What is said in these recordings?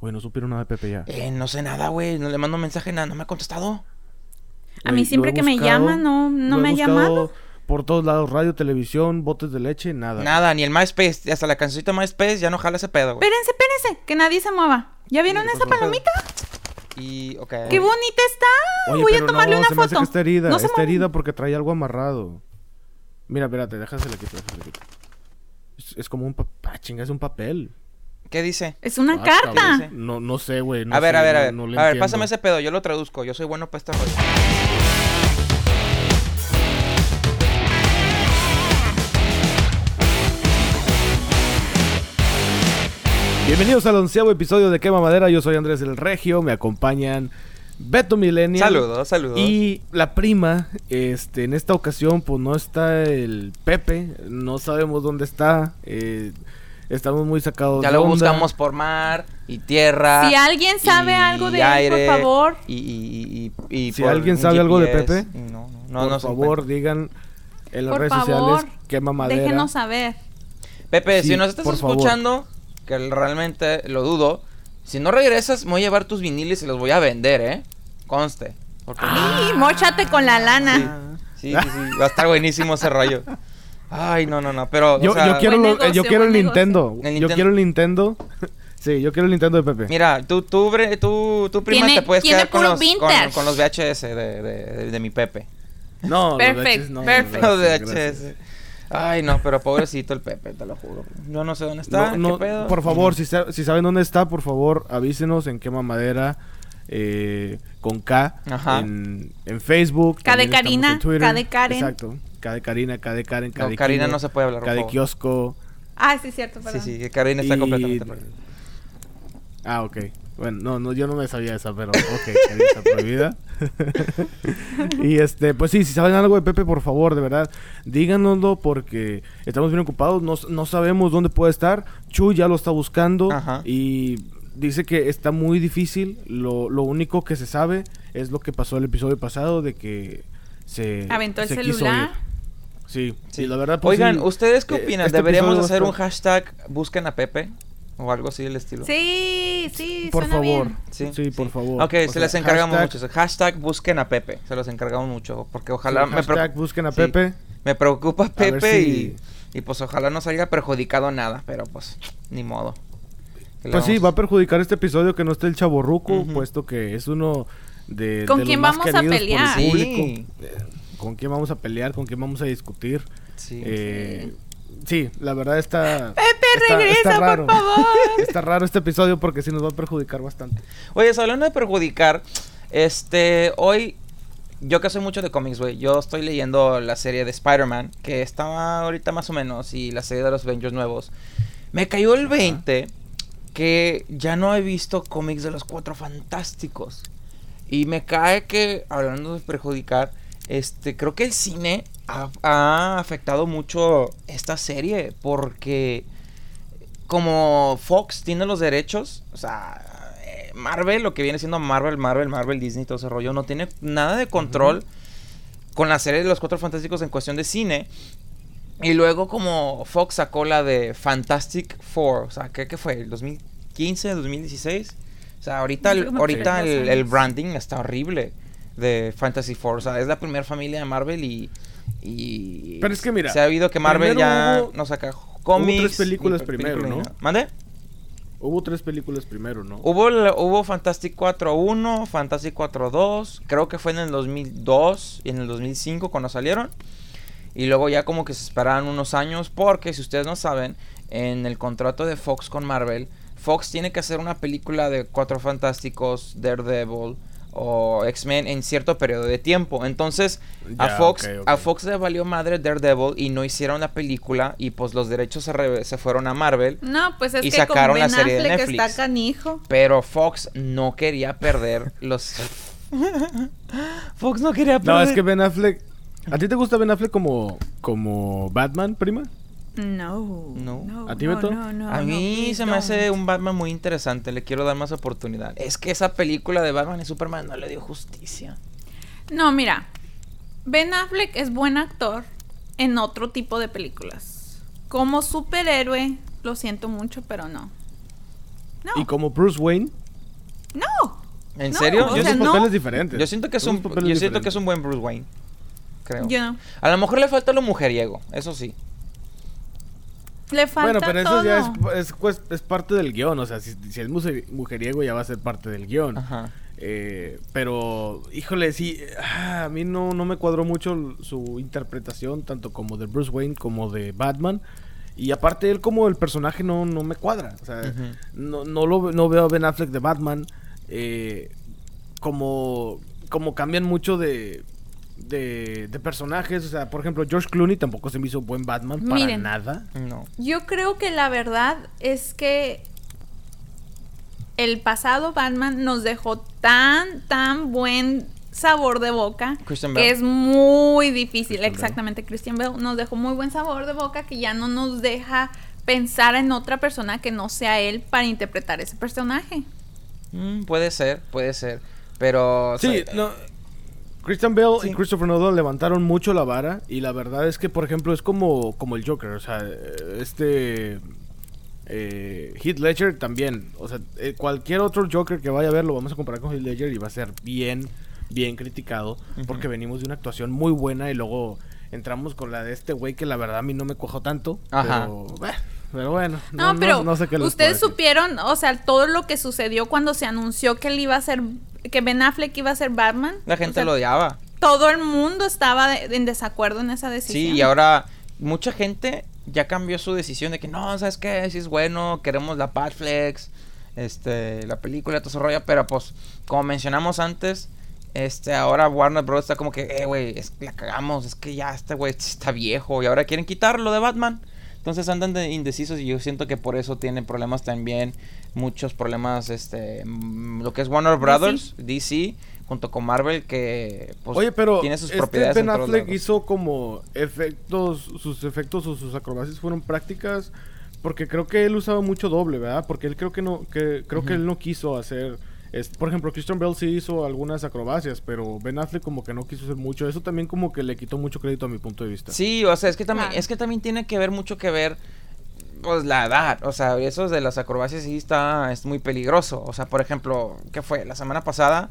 Güey, no supieron nada de Pepe ya. Eh, no sé nada, güey. No le mando mensaje, nada, no me ha contestado. A Güey, mí siempre lo he que me buscado, llaman, no, no lo he me ha buscado llamado. Por todos lados, radio, televisión, botes de leche, nada. Nada, ni el MySpace, hasta la cancioncita MySpace ya no jala ese pedo, güey. Espérense, espérense, que nadie se mueva. ¿Ya vieron ¿qué esa pasó? palomita? Y, ok. ¡Qué bonita está! Oye, Voy a pero tomarle no, una se me hace foto. que está herida, No se está herida porque trae algo amarrado. Mira, espérate, déjasela quito, déjasela quito. Es, es como un papel, chinga, es un papel. ¿Qué dice? Es una Ah, carta. No, no sé, güey. no a ver, a ver, a ver. no a ver, pásame ese pedo, yo lo traduzco. Yo soy bueno para este rollo. Bienvenidos al onceavo episodio de Quema Madera. Yo soy Andrés el Regio. Me acompañan Beto Millennial. Saludos, saludos. Y la prima, este, en esta ocasión, pues no está el Pepe. No sabemos dónde está. eh, estamos muy sacados Ya de lo onda. buscamos por mar y tierra. Si alguien sabe y algo de él, por aire, favor. Y, y, y, y Si alguien sabe algo de Pepe, No, no, no, Por no favor, digan en las Por redes favor, sociales Quema Madera. Déjenos saber. Pepe, Sí, si nos estás favor. escuchando, que realmente lo dudo, si no regresas, me voy a llevar tus viniles y los voy a vender, ¿eh? Conste. Porque ¡Ay, mochate con la lana! Sí, sí, sí. Va a estar buenísimo ese rollo. Ay, no, no, no. Pero, Yo, o sea, yo quiero, eh, yo quiero el Nintendo. El Yo quiero el Nintendo. sí, yo quiero el Nintendo de Pepe. Mira, tú, tú, bre- tú, tú prima, te puedes quedar con los, con, vintage. con los VHS de, de, de- de mi Pepe. no, los Perfect, VHS no, perfect. Los. VHS. Ay, no, pero pobrecito el Pepe, te lo juro. Yo no sé dónde está, No, no, qué pedo. por favor, si, sa- si saben dónde está, por favor, avísenos en Quema Madera eh, con K Ajá. en, en Facebook. K de Karina, en Twitter. K de Karen. Exacto. K de Karina, K de Karen, K No, de Karina Kino, no se puede hablar, K de kiosco. Ah, sí, cierto, Sí, perdón. sí, que Karina está y- completamente perdida. Ah, ok. Bueno, no, no, yo no me sabía esa, pero ok, Karina está prohibida. y este, pues sí, si saben algo de Pepe, por favor, de verdad, díganoslo porque estamos bien ocupados, no, no sabemos dónde puede estar. Chu ya lo está buscando Ajá. y dice que está muy difícil. Lo, lo único que se sabe es lo que pasó el episodio pasado de que se Aventó el se quiso celular. ir. Sí, Sí. la verdad. pues, Oigan, sí, ¿ustedes qué eh, opinan? este ¿Deberíamos hacer un hashtag busquen a Pepe? O algo así del estilo. Sí, sí, Por suena favor. bien. Sí, por favor. Ok, O se sea, les encargamos hashtag- mucho. Hashtag busquen a Pepe. Se los encargamos mucho. Porque ojalá sí, me, hashtag busquen a sí. Pepe. me preocupa Pepe si- y, y pues ojalá no salga perjudicado nada. Pero pues, ni modo. ¿Qué le Pues sí, va a perjudicar este episodio que no esté el chaborruco, Ujú. puesto que es uno de. ¿Con de los quién más vamos a queridos por el pelear? Sí. público. ¿Con quién vamos a pelear? ¿Con quién vamos a discutir? Sí. Eh, sí, la verdad está. Pepe, está- regresa, está por raro. favor. Está raro este episodio porque sí nos va a perjudicar bastante. Oye, hablando de perjudicar, este, hoy, yo que soy mucho de cómics, güey, yo estoy leyendo la serie de Spider-Man, que está ahorita más o menos, y la serie de los Avengers nuevos. Me cayó el 20 que ya no he visto cómics de los Cuatro Fantásticos. Y me cae que, hablando de perjudicar, este, creo que el cine ha, ha afectado mucho esta serie, porque como Fox tiene los derechos, o sea, eh, Marvel, lo que viene siendo Marvel, Marvel, Marvel, Disney, todo ese rollo, no tiene nada de control con la serie de los Cuatro Fantásticos en cuestión de cine. Y luego como Fox sacó la de Fantastic Four, o sea, ¿qué, qué fue? ¿El 2015, 2016? O sea, ahorita, el, ahorita el, branding está horrible de Fantasy Four. O sea, es la primera familia de Marvel y... y Pero es que mira, Se ha oído que Marvel ya hubo- no saca cómics. tres películas primero, ¿no? ¿Mande? Hubo tres películas primero, ¿no? Hubo, hubo Fantastic 4 1, Fantastic 4 2, creo que fue en el 2002 y en el 2005 cuando salieron. Y luego ya como que se esperaban unos años porque si ustedes no saben, en el contrato de Fox con Marvel, Fox tiene que hacer una película de Cuatro Fantásticos, Daredevil o X-Men en cierto periodo de tiempo. Entonces, a Fox a Fox le valió madre Daredevil y no hicieron la película y pues los derechos se, se fueron a Marvel. No, pues es Y que sacaron con la Ben serie de Affleck Netflix. está canijo. Pero Fox no quería perder los. Fox no quería perder. No, es que Ben Affleck. ¿A ti te gusta Ben Affleck como, como Batman, prima? No. No. ¿A ti, Beto? No, no, A mí se me hace un Batman muy interesante. Le quiero dar más oportunidad. Es que esa película de Batman y Superman no le dio justicia. No, mira. Ben Affleck es buen actor en otro tipo de películas. Como superhéroe, lo siento mucho, pero no. No. Y como Bruce Wayne, No. ¿En No, serio? o yo, sea, papeles diferentes. yo siento que es un yo siento que es un buen Bruce Wayne. Creo. Yo no. A lo mejor le falta lo mujeriego, eso sí. Le falta Bueno, pero eso todo. ya es, es, es parte del guion. O sea, si, si es mujeriego ya va a ser parte del guion. Ajá. Eh, pero, híjole, sí, ah, a mí no, no me cuadró mucho su interpretación, tanto como de Bruce Wayne como de Batman. Y aparte, él como el personaje no, no me cuadra. O sea, Ujú. no, no, lo, no veo a Ben Affleck de Batman. eh, como, como cambian mucho de, de, de personajes. O sea, por ejemplo, George Clooney tampoco se me hizo buen Batman para Miren. nada. No. Yo creo que la verdad es que el pasado Batman nos dejó tan, tan buen sabor de boca Christian que es muy difícil. Christian. Exactamente, Christian Bale nos dejó muy buen sabor de boca que ya no nos deja pensar en otra persona que no sea él para interpretar ese personaje. Mm, puede ser, puede ser. Pero. o Sí, sea, no. Christian Bale Sí. y Christopher Nolan levantaron mucho la vara y la verdad es que, por ejemplo, es como, como el Joker, o sea, este eh, Heath Ledger también, o sea, eh, cualquier otro Joker que vaya a ver lo vamos a comparar con Heath Ledger y va a ser bien, bien criticado porque venimos de una actuación muy buena y luego entramos con la de este güey que la verdad a mí no me cuajó tanto, Ajá. pero, eh, pero bueno, No, pero no sé qué ustedes supieron, o sea, todo lo que sucedió cuando se anunció que él iba a ser, que Ben Affleck iba a ser Batman. la O gente sea, lo odiaba. Todo el mundo estaba en desacuerdo en esa decisión. Sí, y ahora mucha gente ya cambió su decisión de que no, ¿sabes qué? Si es bueno, queremos la Padflex, este, la película, todo ese rollo, pero pues, como mencionamos antes, este, ahora Warner Bros. está como que, eh, güey, es que la cagamos, es que ya este güey está viejo y ahora quieren quitarlo de Batman. Entonces andan de indecisos y yo siento que por eso tienen problemas también, muchos problemas, este, mm, lo que es Warner Brothers, DC, junto con Marvel, que pues Oye, pero tiene sus este propiedades Ben Affleck hizo como efectos, sus efectos o sus acrobacias fueron prácticas porque creo que él usaba mucho doble, ¿verdad? Porque él creo que no, que creo que él no quiso hacer, es- por ejemplo, Christian Bale sí hizo algunas acrobacias, pero Ben Affleck como que no quiso hacer mucho. Eso también como que le quitó mucho crédito a mi punto de vista. Sí, o sea, es que también, es que también tiene que ver mucho que ver pues la edad, o sea, eso de las acrobacias sí está es muy peligroso, o sea, por ejemplo, ¿qué fue? La semana pasada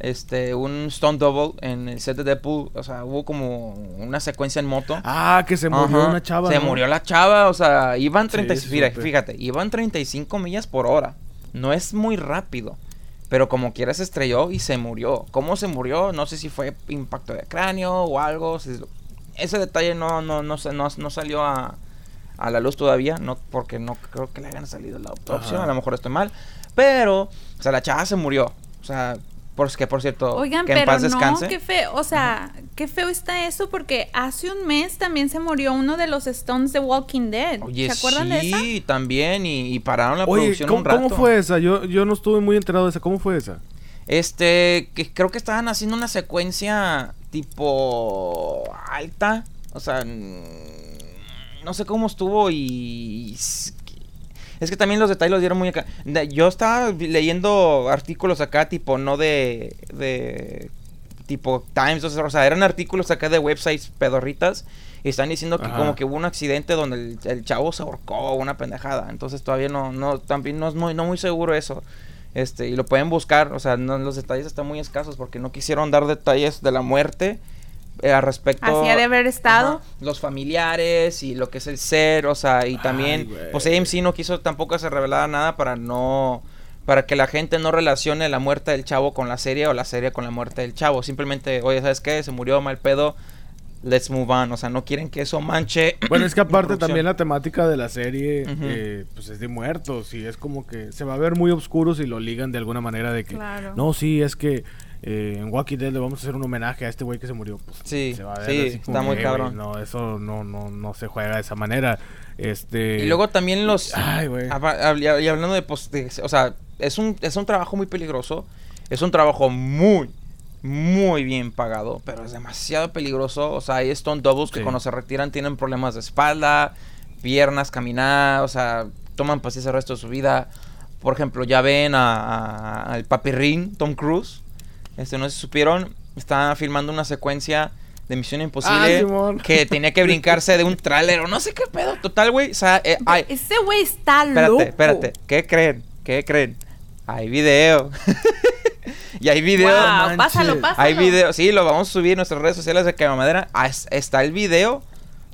este un stunt double en el set de Deadpool, o sea, hubo como una secuencia en moto. Ah, que se murió Ajá, una chava. Se ¿no? murió la chava, o sea, iban 30, Sí, fíjate, fíjate, iban 35 millas por hora. No es muy rápido. Pero como quiera se estrelló y se murió. ¿Cómo se murió? No sé si fue impacto de cráneo o algo. Ese detalle no, no, no, se- no, no salió a, a la luz todavía. No, porque no creo que le hayan salido la autopsia. Ajá. A lo mejor estoy mal. Pero, o sea, la chava se murió. O sea, por, que por cierto, Oigan, que en pero paz no, descanse. qué feo, o sea, qué feo está eso porque hace un mes también se murió uno de los Stones de Walking Dead. Oye, ¿Se acuerdan de esa? sí, también. Y, y pararon la Oye, producción ¿cómo, un rato. cómo fue esa? Yo, yo no estuve muy enterado de esa. ¿Cómo fue esa? Este, que creo que estaban haciendo una secuencia tipo alta. O sea, no sé cómo estuvo y... Es que- también los detalles los dieron muy acá. Yo estaba leyendo artículos acá, tipo, no de... de tipo Times, o sea, o sea, eran artículos acá de websites pedorritas. Y están diciendo que Ajá. como que hubo un accidente donde el, el chavo se ahorcó, una pendejada. Entonces todavía no, no, también no es muy, no muy seguro eso. Este, y lo pueden buscar, o sea, no, los detalles están muy escasos porque no quisieron dar detalles de la muerte eh, al respecto. Así ha de haber estado. Ajá, los familiares y lo que es el ser, o sea, y también, pues AMC no quiso tampoco hacer revelar nada para no, para que la gente no relacione la muerte del chavo con la serie o la serie con la muerte del chavo. Simplemente, oye, ¿sabes qué? Se murió mal pedo, let's move on. O sea, no quieren que eso manche. Bueno, es que aparte también la temática de la serie, eh, pues es de muertos y es como que se va a ver muy oscuro si lo ligan de alguna manera de que, Claro. no, sí, es que eh, en Walking Dead le vamos a hacer un homenaje a este güey que se murió. Pues, Sí, se va a ver sí, está muy cabrón. no, eso no, no, no se juega de esa manera. Este, Y luego también los... Ay, güey. hab- Y hablando de, o sea, es un, es un trabajo muy peligroso. Es un trabajo muy, muy bien pagado, pero es demasiado peligroso. O sea, hay stunt doubles que Sí. cuando se retiran tienen problemas de espalda, piernas, caminar, o sea, toman pastillas el resto de su vida. Por ejemplo, ya ven a- a- al papirrín Tom Cruise. Este, no si supieron, está filmando una secuencia de Misión Imposible Ah, que tenía que brincarse de un tráiler o no sé qué pedo. Total, güey, o sea, eh, ay, Ese güey está Espérate, loco. espérate. ¿Qué creen? ¿Qué creen? Hay video. y hay video. Wow, pásalo, pásalo. Hay video, sí, lo vamos a subir en nuestras redes sociales de Quemamadera. Es- Está el video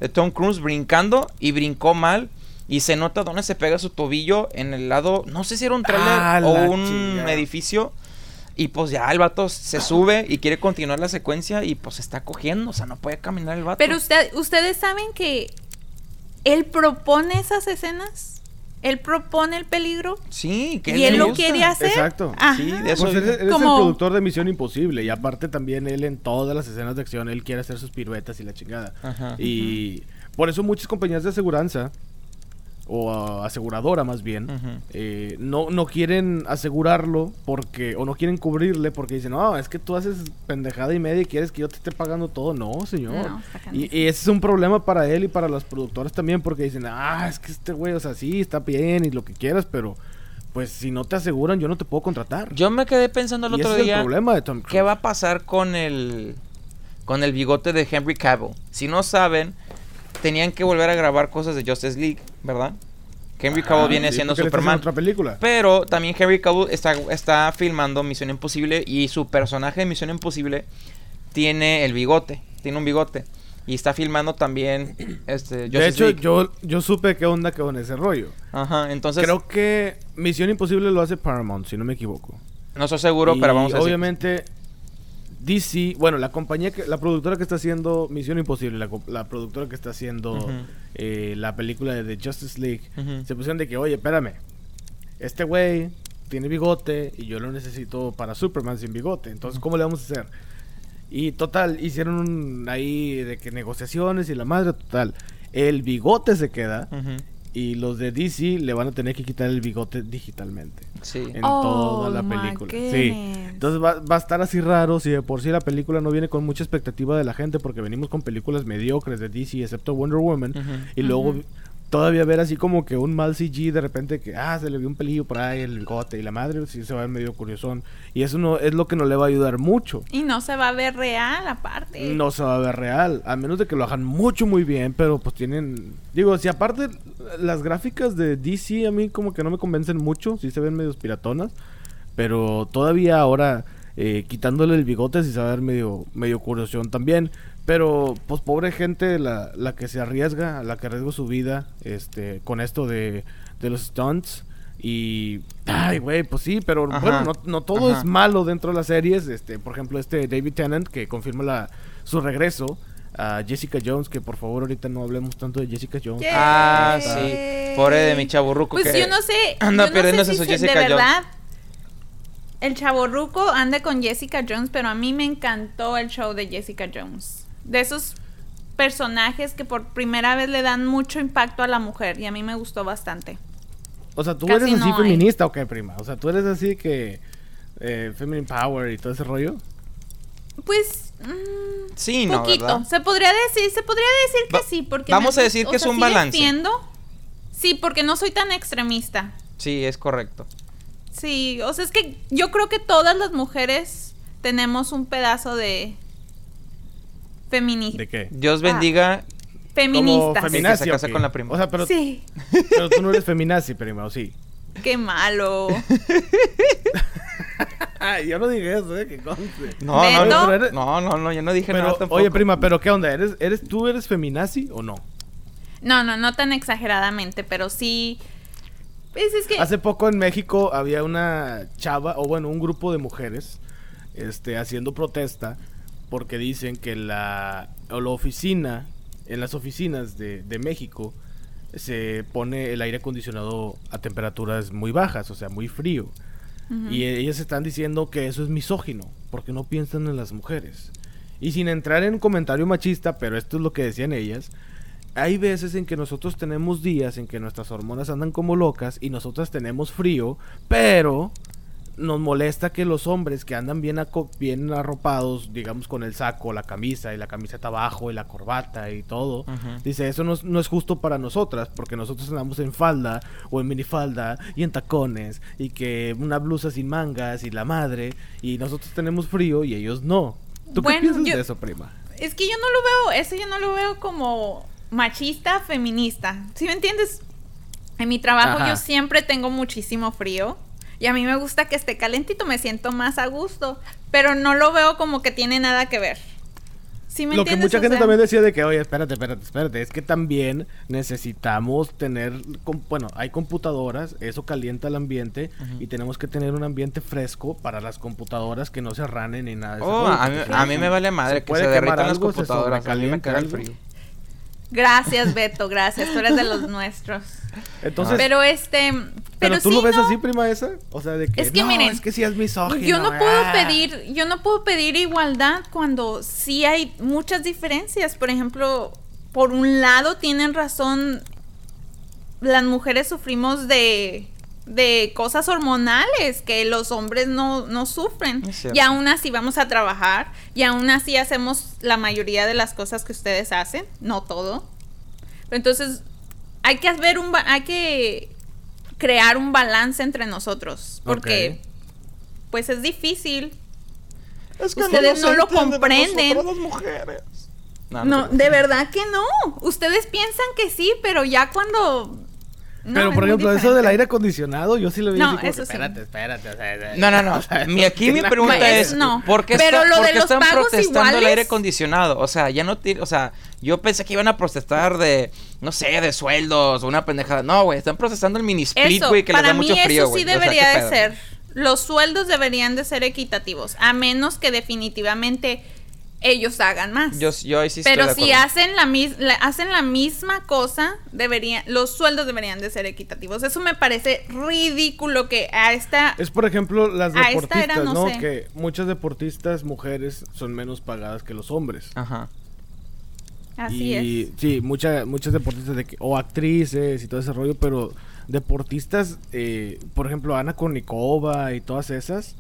de Tom Cruise brincando y brincó mal. Y se nota dónde se pega su tobillo en el lado, no sé si era un trailer Ah, o un chingada. edificio. Y pues ya el vato se sube y quiere continuar la secuencia y pues se está cogiendo, o sea, no puede caminar el vato. Pero usted, ustedes saben que él propone esas escenas. Él propone el peligro. sí, que y él lo gusta. quiere hacer. Exacto. Ajá. Sí, de eso Pues él, él es Como- el productor de Misión Imposible y aparte también él en todas las escenas de acción él quiere hacer sus piruetas y la chingada. Ajá. Y por eso muchas compañías de aseguranza o aseguradora más bien eh, no, no quieren asegurarlo porque o no quieren cubrirle porque dicen no es que tú haces pendejada y media y quieres que yo te esté pagando todo no señor. No, y, ese es un problema para él y para los productores también porque dicen ah es que este güey o sea sí está bien y lo que quieras pero pues si no te aseguran yo no te puedo contratar Yo me quedé pensando el y ese otro es el día, problema de Tom Cruise ¿qué va a pasar con el con el bigote de Henry Cavill? Si no saben, tenían que volver a grabar cosas de Justice League, ¿verdad? Henry Cavill Ah, viene sí, siendo Superman. otra película Pero también Henry Cavill está, está filmando Misión Imposible y su personaje de Misión Imposible tiene el bigote, tiene un bigote. Y está filmando también este, de Justice hecho League. yo yo supe qué onda con ese rollo Ajá, entonces Creo que Misión Imposible lo hace Paramount, si no me equivoco. no estoy seguro, Y pero vamos a decir. Obviamente, DC, bueno, la compañía, que, la productora que está haciendo Misión Imposible, la, la productora que está haciendo eh, la película de The Justice League, se pusieron de que, oye, espérame, este güey tiene bigote y yo lo necesito para Superman sin bigote, entonces, ¿cómo le vamos a hacer? Y total, hicieron un- ahí de que negociaciones y la madre total. El bigote se queda. Y los de DC le van a tener que quitar el bigote digitalmente Sí. en Oh, toda la película. Sí. Entonces va, va a estar así raro si de por sí la película no viene con mucha expectativa de la gente porque venimos con películas mediocres de DC excepto Wonder Woman y luego. Todavía ver así como que un mal CG de repente que ah se le vio un pelillo por ahí el bigote y la madre sí se va a ver medio curiosón y eso no es lo que no le va a ayudar mucho. Y no se va a ver real aparte. No se va a ver real, a menos de que lo hagan mucho muy bien, pero pues tienen, digo, si aparte las gráficas de DC a mí como que no me convencen mucho, sí se ven medios piratonas, pero todavía ahora eh, quitándole el bigote sí se va a ver medio, medio curiosón también, pero pues pobre gente la, la que se arriesga, la que arriesga su vida, este, con esto de, de los stunts. Y, ay, güey, pues sí, pero Ajá. bueno, no, no todo Ajá. es malo dentro de las series. Este, por ejemplo, este David Tennant que confirma la, su regreso a Jessica Jones, que por favor ahorita no hablemos tanto de Jessica Jones. Ah, sí. Pobre de mi chaburruco Pues que yo no sé. anda yo no perdiéndose sé su si se- Jessica De Jones. verdad. El chaborruco anda con Jessica Jones, pero a mí me encantó el show de Jessica Jones. De esos personajes que por primera vez le dan mucho impacto a la mujer y a mí me gustó bastante. O sea, tú Casi eres así no hay. feminista o qué, prima? O sea, tú eres así que eh, feminine power y todo ese rollo. Pues mm, Sí, no, poquito. ¿verdad? Se podría decir, se podría decir que Va- sí, porque vamos me- a decir que es sea, un sí balance. defiendo. Sí, porque no soy tan extremista. Sí, es correcto. Sí, o sea, es que yo creo que todas las mujeres tenemos un pedazo de feminista. ¿De qué? Dios Ah. bendiga. Feminazi, Sí, que se casa con la prima. O sea, pero, Sí, pero tú no eres feminazi, prima, ¿o sí? qué malo. Ay, yo no dije eso, eh, que conste. No, no, Beto. no, Pero eres- no, no, no, yo no dije Pero, nada tampoco. oye, prima, pero ¿qué onda? ¿Eres, eres, ¿Tú eres feminazi o no? No, no, no tan exageradamente, pero sí. Pues es que. Hace poco en México había una chava, o bueno, un grupo de mujeres, este, haciendo protesta porque dicen que la, o la oficina, en las oficinas de, de México, se pone el aire acondicionado a temperaturas muy bajas, o sea, muy frío. Y ellas están diciendo que eso es misógino, porque no piensan en las mujeres. Y sin entrar en un comentario machista, pero esto es lo que decían ellas, hay veces en que nosotros tenemos días en que nuestras hormonas andan como locas y nosotras tenemos frío, pero nos molesta que los hombres que andan bien, bien arropados, digamos con el saco, la camisa y la camiseta abajo y la corbata y todo, dice eso no es, no es justo para nosotras porque nosotros andamos en falda o en minifalda y en tacones y que una blusa sin mangas y la madre y nosotros tenemos frío y ellos no. ¿Tú Bueno, qué piensas yo- de eso, prima? Es que yo no lo veo, eso yo no lo veo como machista, feminista. ¿Sí me entiendes? En mi trabajo Ajá. yo siempre tengo muchísimo frío. Y a mí me gusta que esté calentito, me siento más a gusto. Pero no lo veo como que tiene nada que ver. ¿Sí me Lo que mucha O gente sea, también decía de que, oye, espérate, espérate, espérate, es que también necesitamos tener, bueno, hay computadoras, eso calienta el ambiente y tenemos que tener un ambiente fresco para las computadoras que no se arranen ni nada. de Oh, a mí, a mí me vale madre se que se derritan las algo, se computadoras. A mí me caga el frío. Gracias, Beto, gracias. Tú eres de los nuestros. Entonces, Pero este. pero, Pero, tú sí, lo ves no. así, prima esa, o sea, de que, Es que no, miren, es que si es misógino. Yo no puedo ah". pedir, yo no puedo pedir igualdad cuando sí hay muchas diferencias. Por ejemplo, por un lado tienen razón, las mujeres sufrimos de, de cosas hormonales que los hombres no, no sufren. Y aún así vamos a trabajar y aún así hacemos la mayoría de las cosas que ustedes hacen, no todo. Pero entonces hay que haber un hay que crear un balance entre nosotros porque pues es difícil. Es Ustedes no lo comprenden. las mujeres. No, No, no te de verdad que no. Ustedes piensan que sí, pero ya cuando no, Pero, por ejemplo, eso del aire acondicionado, yo sí lo vi No, así como eso que, sí. espérate, espérate. o sea, No, no, no. o sea, Mi, aquí mi pregunta es, no. ¿por qué, Pero está- lo por de qué los están pagos protestando el iguales- aire acondicionado? O sea, ya no tiene, o sea, yo pensé que iban a protestar de, no sé, de sueldos o una pendejada. No, güey, están protestando el mini split, Eso, güey, que les para da mí mucho frío, eso güey. sí O sea, debería ¿qué de ser. Los sueldos deberían de ser equitativos, a menos que definitivamente ellos hagan más. Yo, yo ahí sí estoy Pero de si hacen la, mis- la- hacen la misma cosa, deberían, los sueldos deberían de ser equitativos. Eso me parece ridículo que a esta... Es por ejemplo las A esta deportistas, era, no ¿no? sé. Que muchas deportistas mujeres son menos pagadas que los hombres. Ajá. Así y es. sí, muchas muchas deportistas de que, o actrices y todo ese rollo, pero deportistas, eh, por ejemplo, Ana Kournikova y todas esas,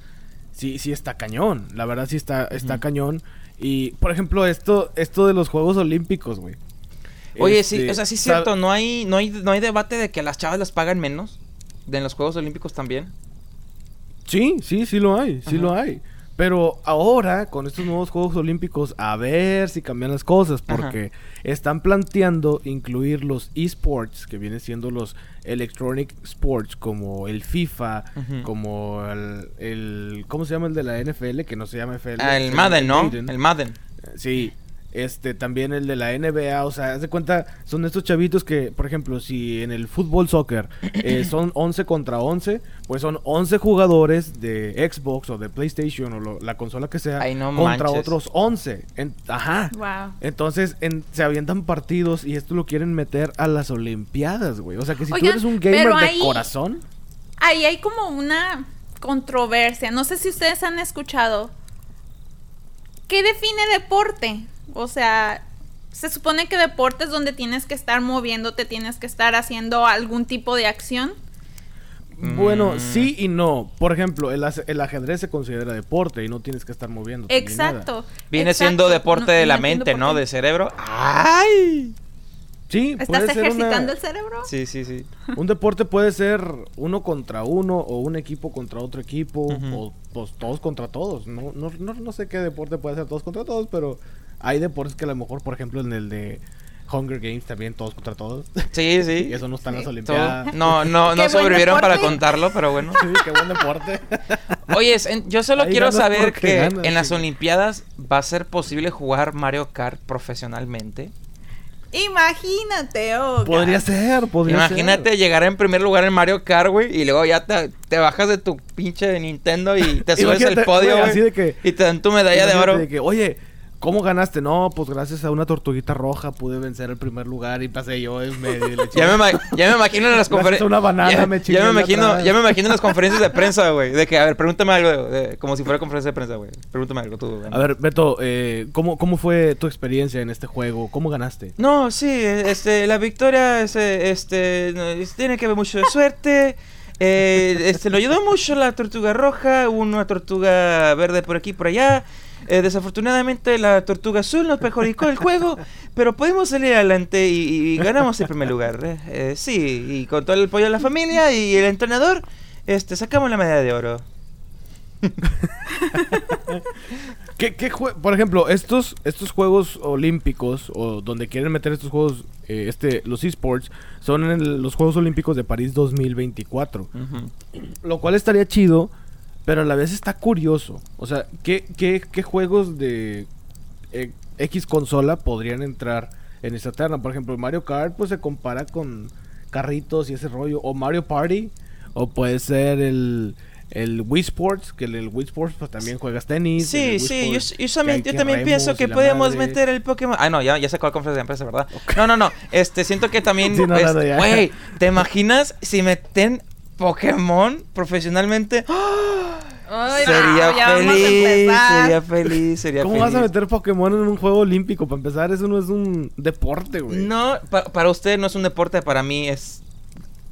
sí, sí está cañón. La verdad sí está, está cañón. Y, por ejemplo, esto, esto de los Juegos Olímpicos, güey. Oye, Este, sí, o sea, sí es cierto, no hay, no hay, no hay debate de que a las chavas les pagan menos. De en los Juegos Olímpicos también. Sí, sí, sí lo hay, sí Ajá. lo hay. Pero ahora, con estos nuevos Juegos Olímpicos, a ver si cambian las cosas, Ajá. porque están planteando incluir los esports, que vienen siendo los Electronic Sports, como el FIFA, como el, el- ¿Cómo se llama el de la NFL? Que no se llama NFL. Ah, el Madden, ¿no? El Madden. Sí, este también el de la NBA, o sea, haz de cuenta, son estos chavitos que, por ejemplo, si en el fútbol soccer eh, son 11 contra 11, pues son 11 jugadores de Xbox o de PlayStation o lo- la consola que sea Ay, no contra manches. otros 11. En- ajá. Wow. Entonces en- se avientan partidos y esto lo quieren meter a las Olimpiadas, güey. O sea que si tú Oigan, eres un gamer de ahí- corazón, Ahí hay como una controversia. No sé si ustedes han escuchado. ¿Qué define deporte? O sea, se supone que deporte es donde tienes que estar moviéndote, tienes que estar haciendo algún tipo de acción. bueno, Mm. sí y no. Por ejemplo, el, ajedrez se considera deporte y no tienes que estar moviendo. Exacto. Viene exacto. siendo deporte No- de la mente, ¿no? De cerebro. ¡Ay! Sí, ¿Estás puede ser una- ejercitando el cerebro? Sí, sí, sí. Un deporte puede ser uno contra uno o un equipo contra otro equipo o pues, todos contra todos. No, no, no, no sé qué deporte puede ser todos contra todos, pero hay deportes que a lo mejor, por ejemplo, en el de Hunger Games también todos contra todos. Sí, sí. y eso no está en las. Todo- Olimpiadas. No, no, no sobrevivieron para contarlo, pero bueno. Sí, qué buen deporte. Oye, en- yo solo Ahí quiero saber que ganas, en las. Olimpiadas va a ser posible jugar Mario Kart profesionalmente. Imagínate, oh. podría God. ser, podría Imagínate ser. llegar en primer lugar en Mario Kart, güey, y luego ya te, te bajas de tu pinche Nintendo y te subes Imagínate, al podio, güey, así güey. de que- Y te dan tu medalla de Imagínate oro. de que, Oye, ¿cómo ganaste? No, pues gracias a una tortuguita roja pude vencer el primer lugar y pasé yo en medio. y la Ya me, ya me imagino en las conferencias. una banana ya, me ya me de imagino, atrás. ya me imagino en las conferencias de prensa, güey. De que, a ver, pregúntame algo, de- como si fuera conferencia de prensa, güey. Pregúntame algo tú, güey. A ver, Beto, eh, ¿cómo, ¿cómo fue tu experiencia en este juego? ¿Cómo ganaste? No, sí, este, la victoria este, este, no, tiene que ver mucho de suerte. Eh, este, lo ayudó mucho la tortuga roja, una tortuga verde por aquí y por allá. Eh, desafortunadamente la tortuga azul nos perjudicó el juego, pero pudimos salir adelante y, y ganamos el primer lugar. eh. Eh, sí, y con todo el apoyo de la familia y el entrenador, este, sacamos la medalla de oro. ¿Qué, qué Por ejemplo, estos, estos Juegos Olímpicos, o donde quieren meter estos Juegos eh, este, los esports son en el- los Juegos Olímpicos de París 2024. Ujú. Lo cual estaría chido, pero a la vez está curioso. O sea, ¿qué, qué, qué juegos de eh, X consola podrían entrar en esta terna? Por ejemplo, Mario Kart pues se compara con carritos y ese rollo. O Mario Party. O puede ser el, el Wii Sports, que el, el Wii Sports pues también juegas tenis. Sí, sí, yo, Sports, yo también, yo pienso que la podemos madre. meter el Pokémon. Ah, no, ya, ya sé cuál conferencia de empresa, ¿verdad? No, no, no. Este, siento que también. Sí, no, no, no, ¿te imaginas si meten Pokémon profesionalmente? Ay, sería no, feliz, sería feliz, sería ¿Cómo feliz. vas a meter Pokémon en un juego olímpico? Para empezar, eso no es un deporte, güey. No, pa- para usted no es un deporte, para mí es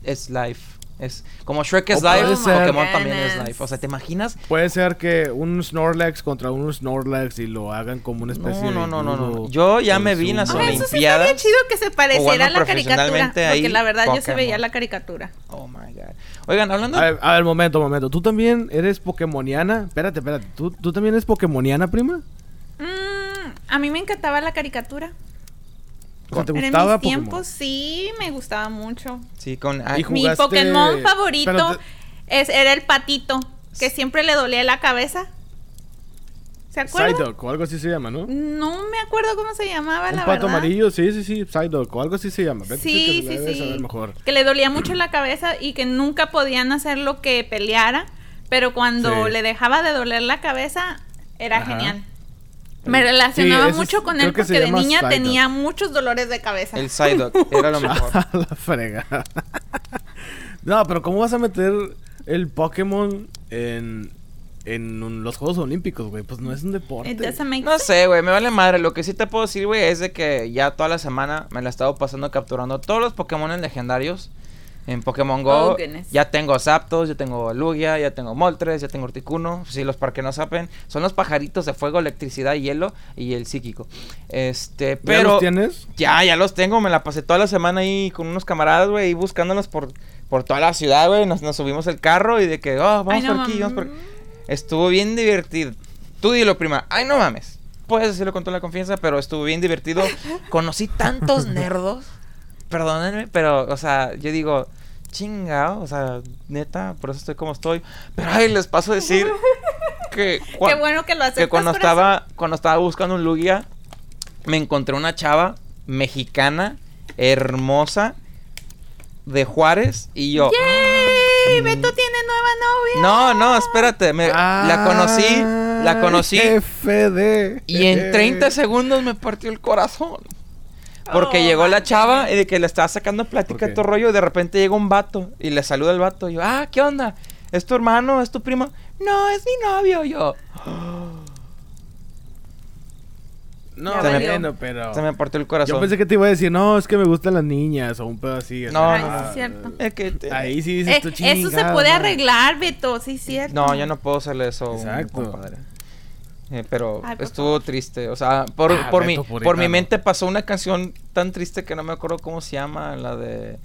es life. Es como Shrek es ser- Pokémon también es life. O sea, ¿te imaginas? Puede ser que un Snorlax contra un Snorlax y lo hagan como una especie No, no, de no, no, no. Yo ya me vi en las. Ah, eso sí Olimpiadas. estaría chido que se pareciera bueno, a la caricatura. Porque ahí, la verdad yo se Pokémon. veía la caricatura. Oh my god. Oigan, hablando A ver, a ver, momento, momento. ¿Tú también eres Pokémoniana? Espérate, espérate. ¿Tú, tú también eres Pokémoniana, prima? Mm, a mí me encantaba la caricatura. O sea, ¿te Pero en gustaba mis Pokémon? tiempos sí me gustaba mucho. Sí, con Y ay, ju- Mi ¿Jugaste- Pokémon favorito pero es, era el patito, que siempre le dolía la cabeza. ¿Se acuerdan? Psyduck o algo así se llama, ¿no? No me acuerdo cómo se llamaba, Un la pato verdad. amarillo, sí, sí, sí. Psyduck o algo así se llama. Vete Sí, que sí, la debes sí. saber mejor. Que le dolía mucho la cabeza y que nunca podían hacer lo que peleara. Pero cuando Sí. le dejaba de doler la cabeza, era Ajá. genial. Me relacionaba Sí, mucho es- con él porque de niña Psyduck. tenía muchos dolores de cabeza. el Psyduck era lo mejor. la fregada. no, pero ¿cómo vas a meter el Pokémon en, en un- los Juegos Olímpicos, güey? Pues no es un deporte. No sé, güey, me vale madre. Lo que sí te puedo decir, güey, es de que ya toda la semana me la he estado pasando capturando todos los Pokémon legendarios en Pokémon Go. Oh, ya tengo Zapdos, ya tengo Lugia, ya tengo Moltres, ya tengo Articuno. Sí, los para que no saben, son los pajaritos de fuego, electricidad, hielo y el psíquico. Este, ¿Ya pero los tienes? ya, ya los tengo. Me la pasé toda la semana ahí con unos camaradas, güey, y buscándolos por, por toda la ciudad, güey. Nos, nos subimos el carro y de que, oh, vamos Ay, no por aquí, vamos por mames. Estuvo bien divertido. Tú dilo, prima. Ay, no mames. Puedes decirlo con toda la confianza, pero estuvo bien divertido. Conocí tantos nerdos. Perdónenme, pero, o sea, yo digo, chingado, o sea, neta, por eso estoy como estoy. Pero, ay, les paso a decir que, cua- Qué bueno que lo aceptas, que cuando estaba, cuando estaba buscando un Lugia, me encontré una chava mexicana, hermosa, de Juárez, y yo... ¡Yay! Beto tiene nueva novia. No, no, espérate, me, la conocí, la conocí FD. y en 30 segundos me partió el corazón. Porque Oh, llegó la chava y de que le estaba sacando ¿Por plática de todo rollo y de repente llega un vato y le saluda el vato y yo, ah, ¿qué onda? ¿Es tu hermano? ¿Es tu primo? No, es mi novio. Yo, No, Ya valió. bueno, pero... se me partió el corazón. Yo pensé que te iba a decir, no, es que me gustan las niñas o un pedo así. No, Ay, no, no. es cierto. Es que te- Ahí sí dices Eh, tú eso se chingada puede madre". arreglar, Beto, sí es cierto. No, yo no puedo hacerle eso, a un Exacto. compadre. Eh, pero Ay, estuvo triste, o sea, por, Ah, por, mi, por mi mente pasó una canción tan triste que no me acuerdo cómo se llama, la de... eh,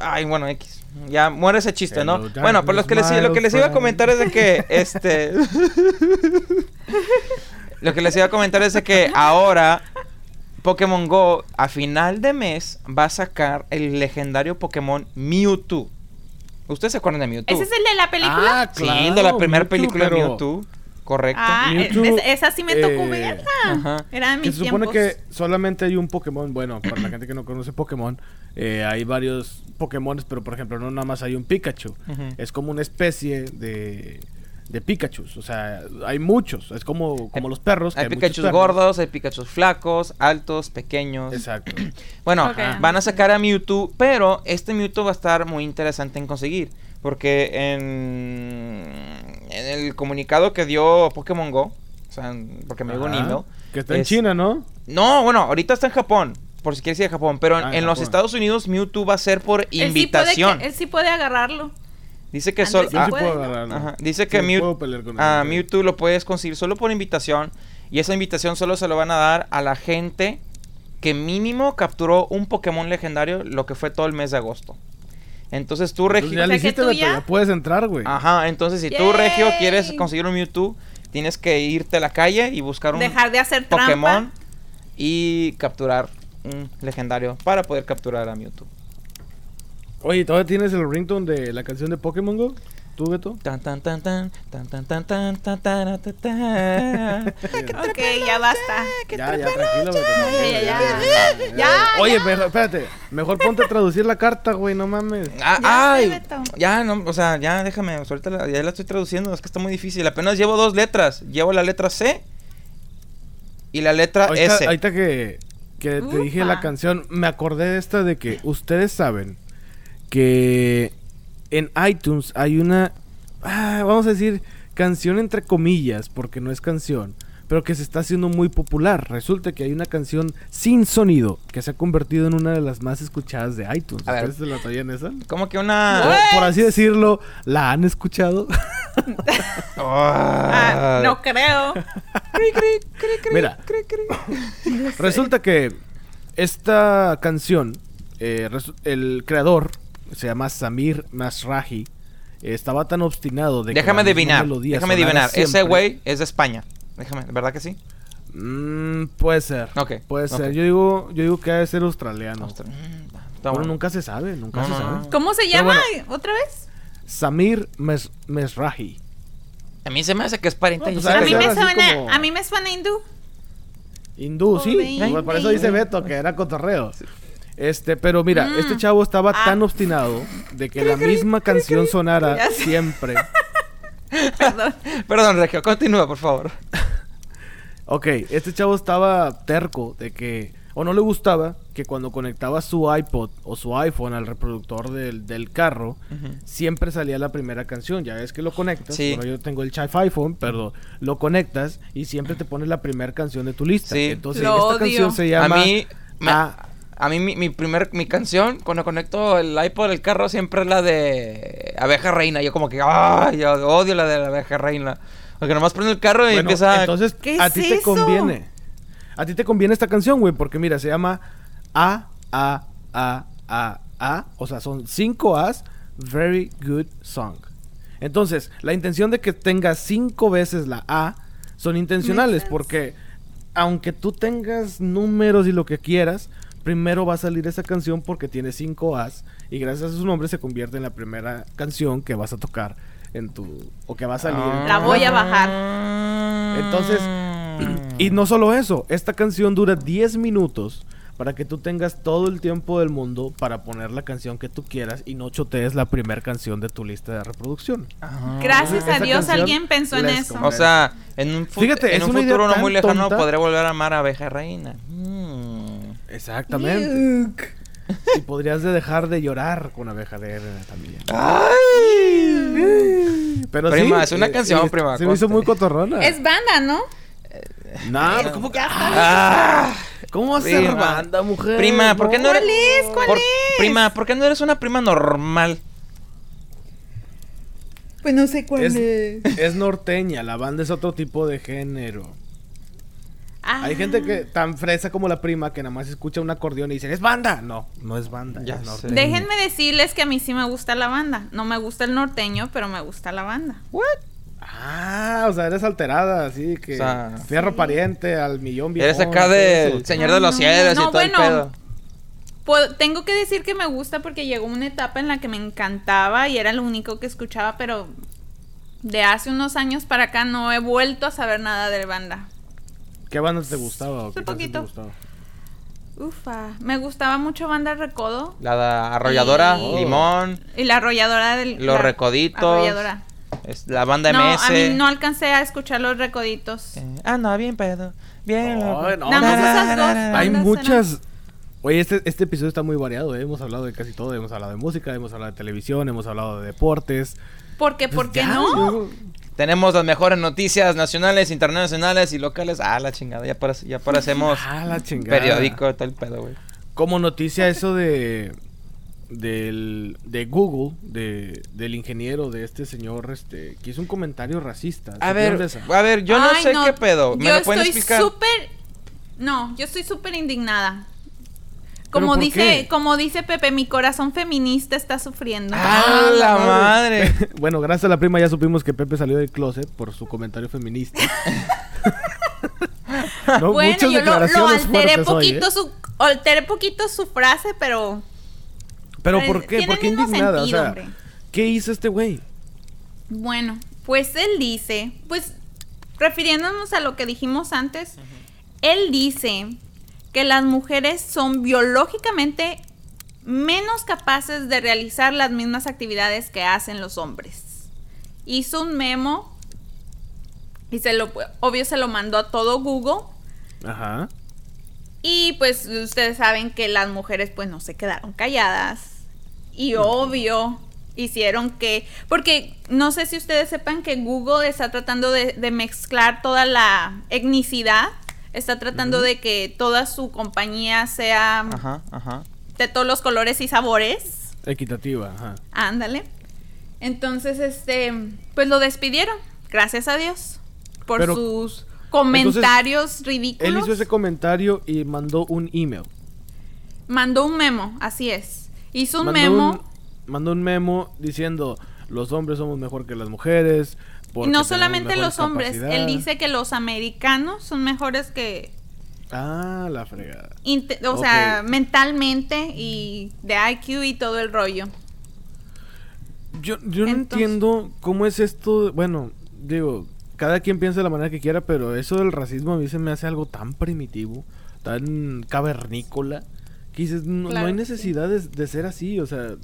ay, bueno, X. Ya muere ese chiste, ¿no? Bueno, por lo que les, lo que les iba a comentar es de que, este... lo que les iba a comentar es de que ahora Pokémon Go a final de mes va a sacar el legendario Pokémon Mewtwo. ¿Ustedes se acuerdan de Mewtwo? ¿Ese es el de la película? Ah, Sí, claro, de la primera película de pero Mewtwo. Correcto. Ah, Mewtwo, es- esa sí me tocó eh, verla. ajá. Era de Que mis se supone tiempos. que solamente hay un Pokémon, bueno, para la gente que no conoce Pokémon, eh, hay varios Pokémones, pero por ejemplo no nada más hay un Pikachu. Es como una especie de, de Pikachu, o sea, hay muchos, es como, como los perros. que Hay Pikachu perros. gordos, hay Pikachu flacos, altos, pequeños. Exacto. Bueno, van a sacar a Mewtwo, pero este Mewtwo va a estar muy interesante en conseguir. Porque en, en el comunicado que dio Pokémon Go, o sea, porque me llegó un email. Que está en China, ¿no? No, bueno, ahorita está en Japón, por si quieres ir a Japón. Pero en, Ah, en en los. Estados Unidos Mewtwo va a ser por Él sí puede invitación. que- él sí puede agarrarlo. Dice que solo... sí Yo ah, sí Dice Sí, que Mew- puedo pelear con él, a ok. Mewtwo lo puedes conseguir solo por invitación. Y esa invitación solo se lo van a dar a la gente que mínimo capturó un Pokémon legendario lo que fue todo el mes de agosto. Entonces tú, Entonces, Regio... ya O sea hiciste, ya- puedes entrar, güey. Ajá, entonces si tú, Regio, Yay. quieres conseguir un Mewtwo, tienes que irte a la calle y buscar un Dejar de hacer Pokémon trampa. y capturar un legendario para poder capturar a Mewtwo. Oye, ¿todavía tienes el ringtone de la canción de Pokémon Go? ¿Tú, Beto? Tan tan tan tan tan tan tan tan tan tan tan tan. Ok, ya basta. Ya, ya, tranquilo, Beto. Ya, ya, ya. Oye, espérate. Mejor ponte a traducir la carta, güey, no mames. Ah, Ya ay, ya no, o sea, ya déjame, ahorita la, ya la estoy traduciendo, es que está muy difícil. Apenas llevo dos letras, llevo la letra C y la letra S. ahorita que, que te dije la canción, me acordé de esta de que ustedes saben que en iTunes hay una, ah, vamos a decir, canción entre comillas, porque no es canción, pero que se está haciendo muy popular. Resulta que hay una canción sin sonido que se ha convertido en una de las más escuchadas de iTunes. A ver. ¿Ustedes se la sabían esa? Como que una por así decirlo, ¿la han escuchado? Ah, Ah, no creo. Mira, Resulta que esta canción, eh, el creador, se llama Samir Masrahi, estaba tan obstinado de que Déjame la misma adivinar, déjame adivinar. Ese güey es de España. Déjame, ¿verdad que sí? Mm, puede ser. Puede ser. Yo digo, yo digo que ha de ser australiano. Ostras, mm, Bueno, bueno. nunca se sabe, nunca No, se no, sabe. no. ¿Cómo se llama? bueno. ¿Otra vez? Samir Mes- Mesrahi. A mí se me hace que es pariente. No, pues, A Debe mí, que- me suena, como- a mí me suena hindú. Hindú, sí. Por eso dice Beto que era cotorreo. Este, pero mira, Mm. este chavo estaba Ah. tan obstinado de que la misma canción sonara siempre. Perdón. Perdón, Regio, continúa, por favor. Ok, este chavo estaba terco de que, o no le gustaba, que cuando conectaba su iPod o su iPhone al reproductor del, del carro, siempre salía la primera canción. Ya ves que lo conectas, Sí. bueno, yo tengo el Chive iPhone, pero lo conectas y siempre te pone la primera canción de tu lista. Sí. Entonces, Lo esta odio. canción se A llama... mí, me- Ah. A mí mi, mi primer, mi canción, cuando conecto el iPod del carro, siempre es la de Abeja Reina. Yo como que, ay, yo odio la de la Abeja Reina. Porque nomás prendo el carro y Bueno, empieza... entonces ¿Qué a es ti te conviene. A ti te conviene esta canción, güey, porque mira, se llama A, A, A, A, A. O sea, son cinco A's. Very good song. Entonces, la intención de que tenga cinco veces la A son intencionales, porque aunque tú tengas números y lo que quieras, primero va a salir esa canción porque tiene cinco A's y gracias a su nombre se convierte en la primera canción que vas a tocar en tu o que va a salir. en tu La voy a bajar. Entonces, Y no solo eso, esta canción dura 10 minutos para que tú tengas todo el tiempo del mundo para poner la canción que tú quieras y no chotees la primera canción de tu lista de reproducción. Gracias a Dios alguien pensó en eso. O sea, en un, fu- Fíjate, en es un una idea futuro no muy lejano tonta. podré volver a amar a Abeja Reina. Mm. Exactamente. Y podrías de dejar de llorar con abeja de Elena también. ¡Ay! Pero Prima, sí, es una eh, canción, eh, prima, Se me hizo muy cotorrona. Es banda, ¿no? No, ¿cómo, que- Ah, ¿cómo va a ser Prima. banda, mujer? Prima, ¿por qué no ¿Cuál eres- es? ¿Cuál por- es? Prima, ¿por qué no eres una prima normal? Pues no sé cuál Es, es norteña, la banda es otro tipo de género. Ah. Hay gente que tan fresa como la prima que nada más escucha un acordeón y dicen, ¿es banda? No, no es banda. Ya es. Déjenme decirles que a mí sí me gusta la banda. No me gusta el norteño, pero me gusta la banda. Ah, o sea, eres alterada, así que O sea, fierro pariente al millón viejo. Eres acá del Señor de los No, Cielos no, y todo el bueno. pedo. Puedo- tengo que decir que me gusta porque llegó una etapa en la que me encantaba y era lo único que escuchaba, pero de hace unos años para acá no he vuelto a saber nada de banda. ¿Qué banda te gustaba? o qué Un te poquito. gustaba? Ufa, me gustaba mucho Banda Recodo La arrolladora, Y- Limón, y la arrolladora del... Los la Recoditos. arrolladora. es la banda No, MS. a mí no alcancé a escuchar los recoditos. Eh, ah, no, bien pedo. Bien. No, no, Nada más no, esas dos Hay muchas. Oye, este, este episodio está muy variado, ¿eh? hemos hablado de casi todo, hemos hablado de música, hemos hablado de televisión, hemos hablado de deportes. ¿Por qué? Pues ¿Por qué ya, no? yo- Tenemos las mejores noticias nacionales, internacionales y locales. Ah, la chingada, ya, parece- ya parecemos Ah, la chingada. periódico, tal pedo, güey. Como noticia eso de del de Google, de, del ingeniero de este señor, este, que hizo un comentario racista. A ¿Supieron ver, a ver, yo no Ay, sé qué pedo. ¿Me yo lo pueden estoy explicar? súper... No, yo estoy súper indignada. Como dice, como dice Pepe, mi corazón feminista está sufriendo. ¡Ah, la madre! bueno, gracias a la prima ya supimos que Pepe salió del closet por su comentario feminista. No, bueno, yo lo, alteré hoy, poquito ¿eh? su, Alteré poquito su frase, pero. Pero ¿por qué? ¿Por qué indignada? sentido, o sea, hombre. ¿qué hizo este güey? Bueno, pues él dice, pues refiriéndonos a lo que dijimos antes, él dice que las mujeres son biológicamente menos capaces de realizar las mismas actividades que hacen los hombres. Hizo un memo y se lo, obvio se lo mandó a todo Google Ajá. y pues ustedes saben que las mujeres pues no se quedaron calladas. Y obvio hicieron que... Porque no sé si ustedes sepan que Google está tratando de, de mezclar toda la etnicidad. Está tratando de que toda su compañía sea Ajá, ajá. de todos los colores y sabores. Equitativa, ajá. Ándale. Entonces, este, pues lo despidieron. Gracias a Dios. Por Pero, sus comentarios ridículos. Él hizo ese comentario y mandó un email. Mandó un memo, así es. Hizo un mandó memo. Un, mandó un memo diciendo, los hombres somos mejor que las mujeres. Y porque no solamente los hombres, él capacidades". dice que los americanos son mejores que, Ah, la fregada. inte- o sea, mentalmente y de IQ y todo el rollo. Yo, yo no entiendo cómo es esto. Bueno, digo, cada quien piensa de la manera que quiera, pero eso del racismo a mí se me hace algo tan primitivo, tan cavernícola, que dices, no, hay sí. necesidad de, de ser así. O sea,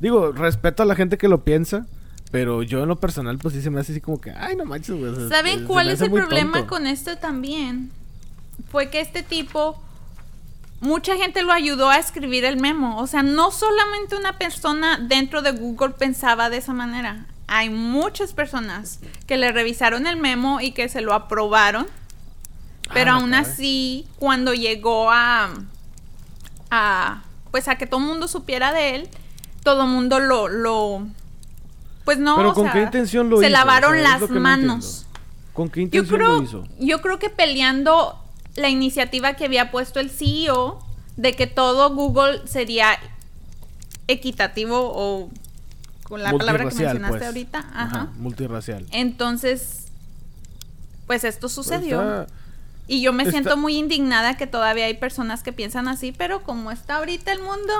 digo, respeto a la gente que lo piensa, pero yo en lo personal, pues sí se me hace así como que, ay, no manches, güey. se ¿Saben cuál es el problema tonto. con esto también? Fue que este tipo, mucha gente lo ayudó a escribir el memo. O sea, no solamente una persona dentro de Google pensaba de esa manera. Hay muchas personas que le revisaron el memo y que se lo aprobaron. Pero Ah, aún caray. así, cuando llegó a, a, pues a que todo el mundo supiera de él, todo el mundo lo, lo, pues no, Pero o ¿con sea, qué intención lo se hizo? lavaron O sea, es las no manos. ¿Con qué Yo intención creo, lo hizo? yo creo que peleando la iniciativa que había puesto el CEO de que todo Google sería equitativo o con la palabra que mencionaste pues. ahorita, ajá. multirracial. Entonces, pues esto Pues sucedió. está- Y yo me Está- siento muy indignada que todavía hay personas que piensan así, pero como está ahorita el mundo,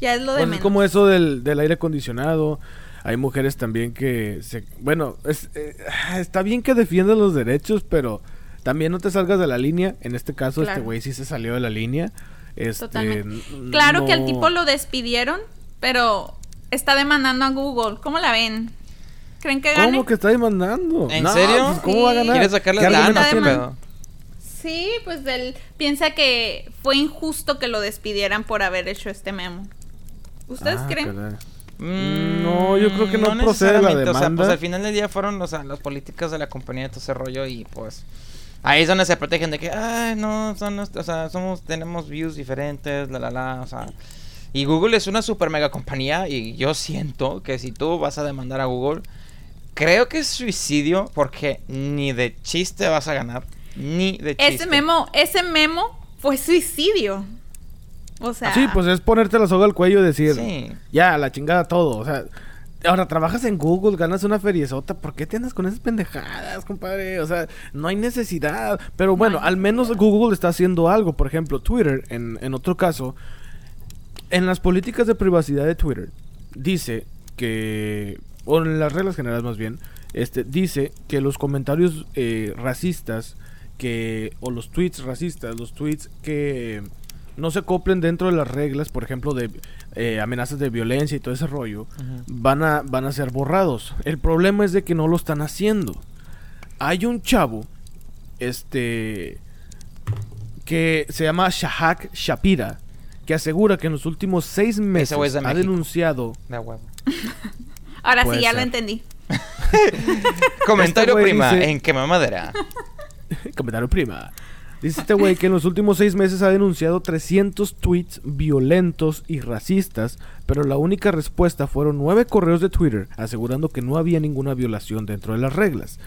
ya es lo de Pues es menos. como eso del, del aire acondicionado. Hay mujeres también que se... Bueno, es, eh, está bien que defiendan los derechos, pero también no te salgas de la línea. En este caso, este güey sí se salió de la línea. Este, Totalmente. Claro que al tipo lo despidieron, pero está demandando a Google. ¿Cómo la ven? ¿Creen que gane? ¿Cómo que está demandando? ¿En No, serio? pues, ¿Cómo va a ganar? ¿Quieres sacarle ¿Qué lana? Sí, pues él piensa que fue injusto que lo despidieran por haber hecho este memo. ¿Ustedes Ah, creen? caray. Mm, No, yo creo que no procede la necesariamente, O sea, pues demanda. al final del día fueron o sea, las políticas de la compañía todo ese rollo y pues ahí es donde se protegen de que, ay, no, son, o sea, somos, tenemos views diferentes, la, la, la, o sea. Y Google es una super mega compañía y yo siento que si tú vas a demandar a Google, creo que es suicidio porque ni de chiste vas a ganar, ni de chiste. Ese memo, ese memo fue suicidio. O sea, Sí, pues es ponerte la soga al cuello y decir, Sí. ya, la chingada todo. O sea, ahora trabajas en Google, ganas una feriezota. ¿Por qué te andas con esas pendejadas, compadre? O sea, no hay necesidad. Pero bueno, al menos Google está haciendo algo. Por ejemplo, Twitter, en, en otro caso, en las políticas de privacidad de Twitter, dice que, o en las reglas generales más bien, este, dice que los comentarios eh, racistas, que, o los tweets racistas, los tweets que no se coplen dentro de las reglas, por ejemplo, de eh, amenazas de violencia y todo ese rollo, van a, van a ser borrados. El problema es de que no lo están haciendo. Hay un chavo, este, que se llama Shahak Shapira, que asegura que en los últimos seis meses de ha México. denunciado De huevo. ahora sí ya ser. lo entendí. Comentario güey prima dice- en quema madera. Comentario prima. Dice este güey que en los últimos seis meses ha denunciado 300 tweets violentos y racistas, pero la única respuesta fueron nueve correos de Twitter asegurando que no había ninguna violación dentro de las reglas.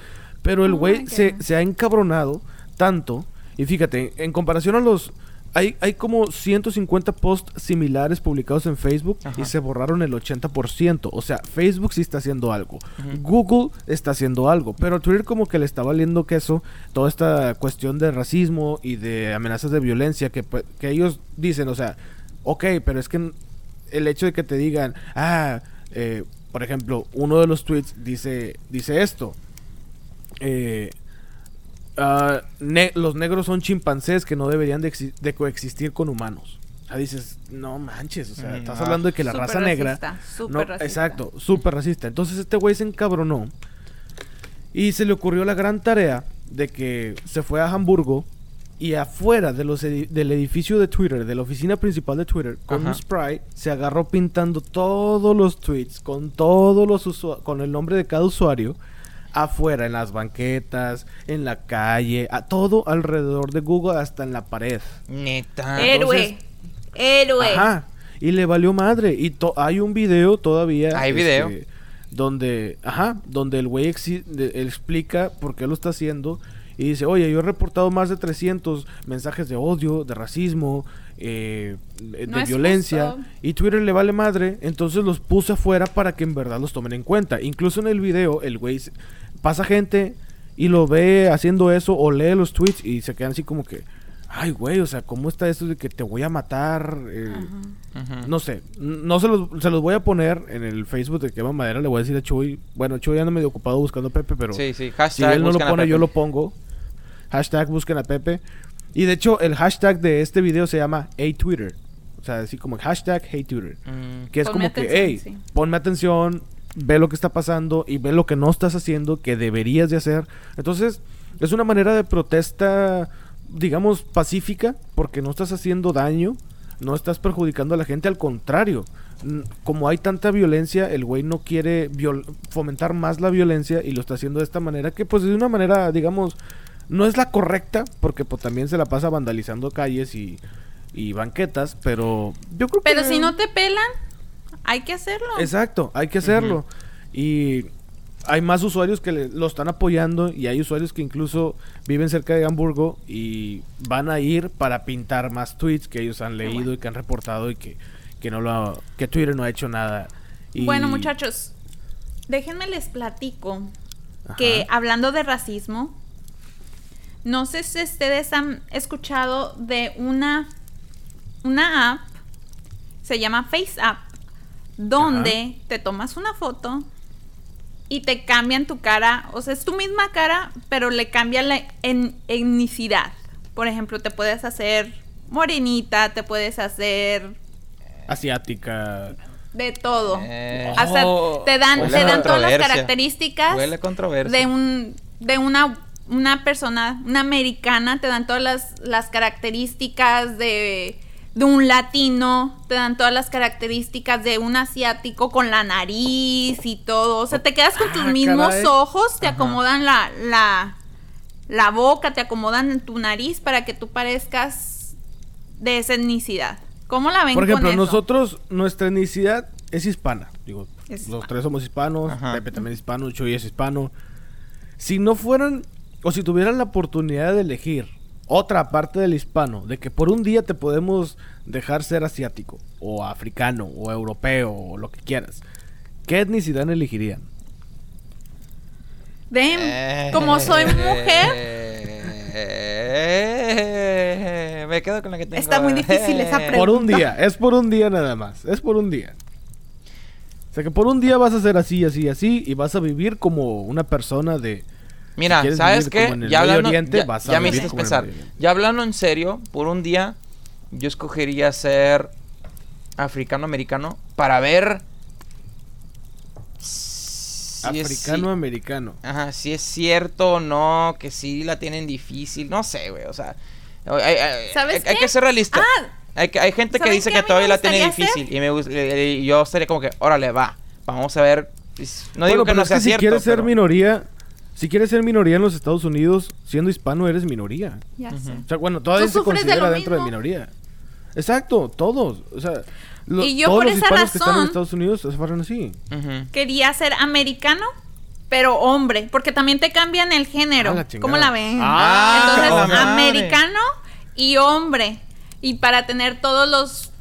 Pero el Oh güey se ha encabronado tanto, y fíjate, en comparación a los hay, hay como 150 posts similares publicados en Facebook Ajá. y se borraron el 80%. O sea, Facebook sí está haciendo algo. Google está haciendo algo. Pero Twitter como que le está valiendo queso toda esta cuestión de racismo y de amenazas de violencia que, pues, que ellos dicen, o sea, ok, pero es que el hecho de que te digan, ah, eh, por ejemplo, uno de los tweets dice, dice esto. Eh, ah, ne- los negros son chimpancés que no deberían de, exi- de coexistir con humanos. O sea, dices, no manches, o sea, Mm, estás ah. hablando de que la raza negra... racista, súper no, racista. exacto, súper racista. Entonces este güey se encabronó y se le ocurrió la gran tarea de que se fue a Hamburgo y afuera de los edi- del edificio de Twitter, de la oficina principal de Twitter, con Ajá. un spray, se agarró pintando todos los tweets con todos los con el nombre de cada usuario afuera, en las banquetas, en la calle, a todo alrededor de Google, hasta en la pared. Neta. Héroe. Héroe. Ajá. Y le valió madre. Y to- hay un video todavía. Hay video. este, donde, ajá, donde el güey explica por qué lo está haciendo. Y dice, oye, yo he reportado más de 300 mensajes de odio, de racismo, eh, de No violencia. justo. Y Twitter le vale madre. Entonces los puse afuera para que en verdad los tomen en cuenta. Incluso en el video, el güey pasa gente y lo ve haciendo eso o lee los tweets y se quedan así como que... Ay, güey, o sea, ¿cómo está esto de que te voy a matar? Eh, no sé, no se los, se los voy a poner en el Facebook de Quema Madera. Le voy a decir a Chuy. Bueno, Chuy anda medio ocupado buscando a Pepe, pero Sí, sí. si él no lo pone, yo lo pongo. Hashtag busquen a Pepe. Y de hecho, el hashtag de este video se llama Hey Twitter. O sea, así como hashtag Hey Twitter. Mm, Que es Ponme como que, hey, sí. ponme atención, ve lo que está pasando y ve lo que no estás haciendo, que deberías de hacer. Entonces, es una manera de protesta, digamos, pacífica, porque no estás haciendo daño, no estás perjudicando a la gente, al contrario. Como hay tanta violencia, el güey no quiere viol- fomentar más la violencia y lo está haciendo de esta manera, que pues de una manera, digamos, no es la correcta, porque pues también se la pasa vandalizando calles y, y banquetas, pero yo creo que... Pero si no te pelan, hay que hacerlo. Exacto, hay que hacerlo. Y hay más usuarios que le- lo están apoyando y hay usuarios que incluso viven cerca de Hamburgo y van a ir para pintar más tweets que ellos han leído bueno. y que han reportado y que, que no lo ha- que Twitter no ha hecho nada. Y- Bueno, muchachos, déjenme les platico Ajá. que hablando de racismo, no sé si ustedes han escuchado de una, una app, se llama Face App, donde te tomas una foto y te cambian tu cara, o sea, es tu misma cara, pero le cambian la en- etnicidad. Por ejemplo, te puedes hacer morenita, te puedes hacer asiática. de todo. Eh. Hasta Oh, te dan, huele te dan todas las características Huele a controversia. de un de una una persona, una americana, te dan todas las, las características de, de un latino, te dan todas las características de un asiático con la nariz y todo. O sea, te quedas con tus Ah, mismos caray. ojos, te Ajá. acomodan la, la, la boca, te acomodan tu nariz para que tú parezcas de esa etnicidad. ¿Cómo la ven Por ejemplo, con eso? nosotros, nuestra etnicidad es hispana. Digo, Es los hispana. tres somos hispanos, Ajá. Pepe también es hispano, Chuy es hispano. Si no fueran, o si tuvieran la oportunidad de elegir otra parte del hispano, de que por un día te podemos dejar ser asiático, o africano, o europeo, o lo que quieras, ¿qué etnicidad elegirían? Ven, Eh, como soy mujer, eh, me quedo con la que tengo. Está muy difícil esa Eh, Por un Pregunta. día, es por un día nada más, es por un día. O sea que por un día vas a ser así, así, así, y vas a vivir como una persona de... Mira, ¿sabes qué? Ya hablando, Oriente, ya, vas a ya me hiciste pensar. Ya hablando en serio, por un día yo escogería ser africano-americano para ver si es- Africano, si- americano. Ajá, si es cierto o no, que sí la tienen difícil, no sé, güey, o sea, hay, hay- ¿Sabes hay- hay qué? que ser realista. Ah, hay, que- hay gente que ¿saben dice que todavía la tiene difícil y me y yo estaría como que, órale, va, vamos a ver. pues, No digo Bueno, que pero no es sea si cierto, quieres ser minoría, si quieres ser minoría en los Estados Unidos, siendo hispano eres minoría. ya sé. O sea, bueno, todavía Tú se de considera dentro de minoría. Exacto, todos. O sea, lo- Y yo todos por los esa hispanos que están en Estados Unidos se fueron así. Quería ser americano, pero hombre, porque también te cambian el género. Ah, la. ¿Cómo la ven? Ah, Entonces, la americano y hombre. y para tener todos los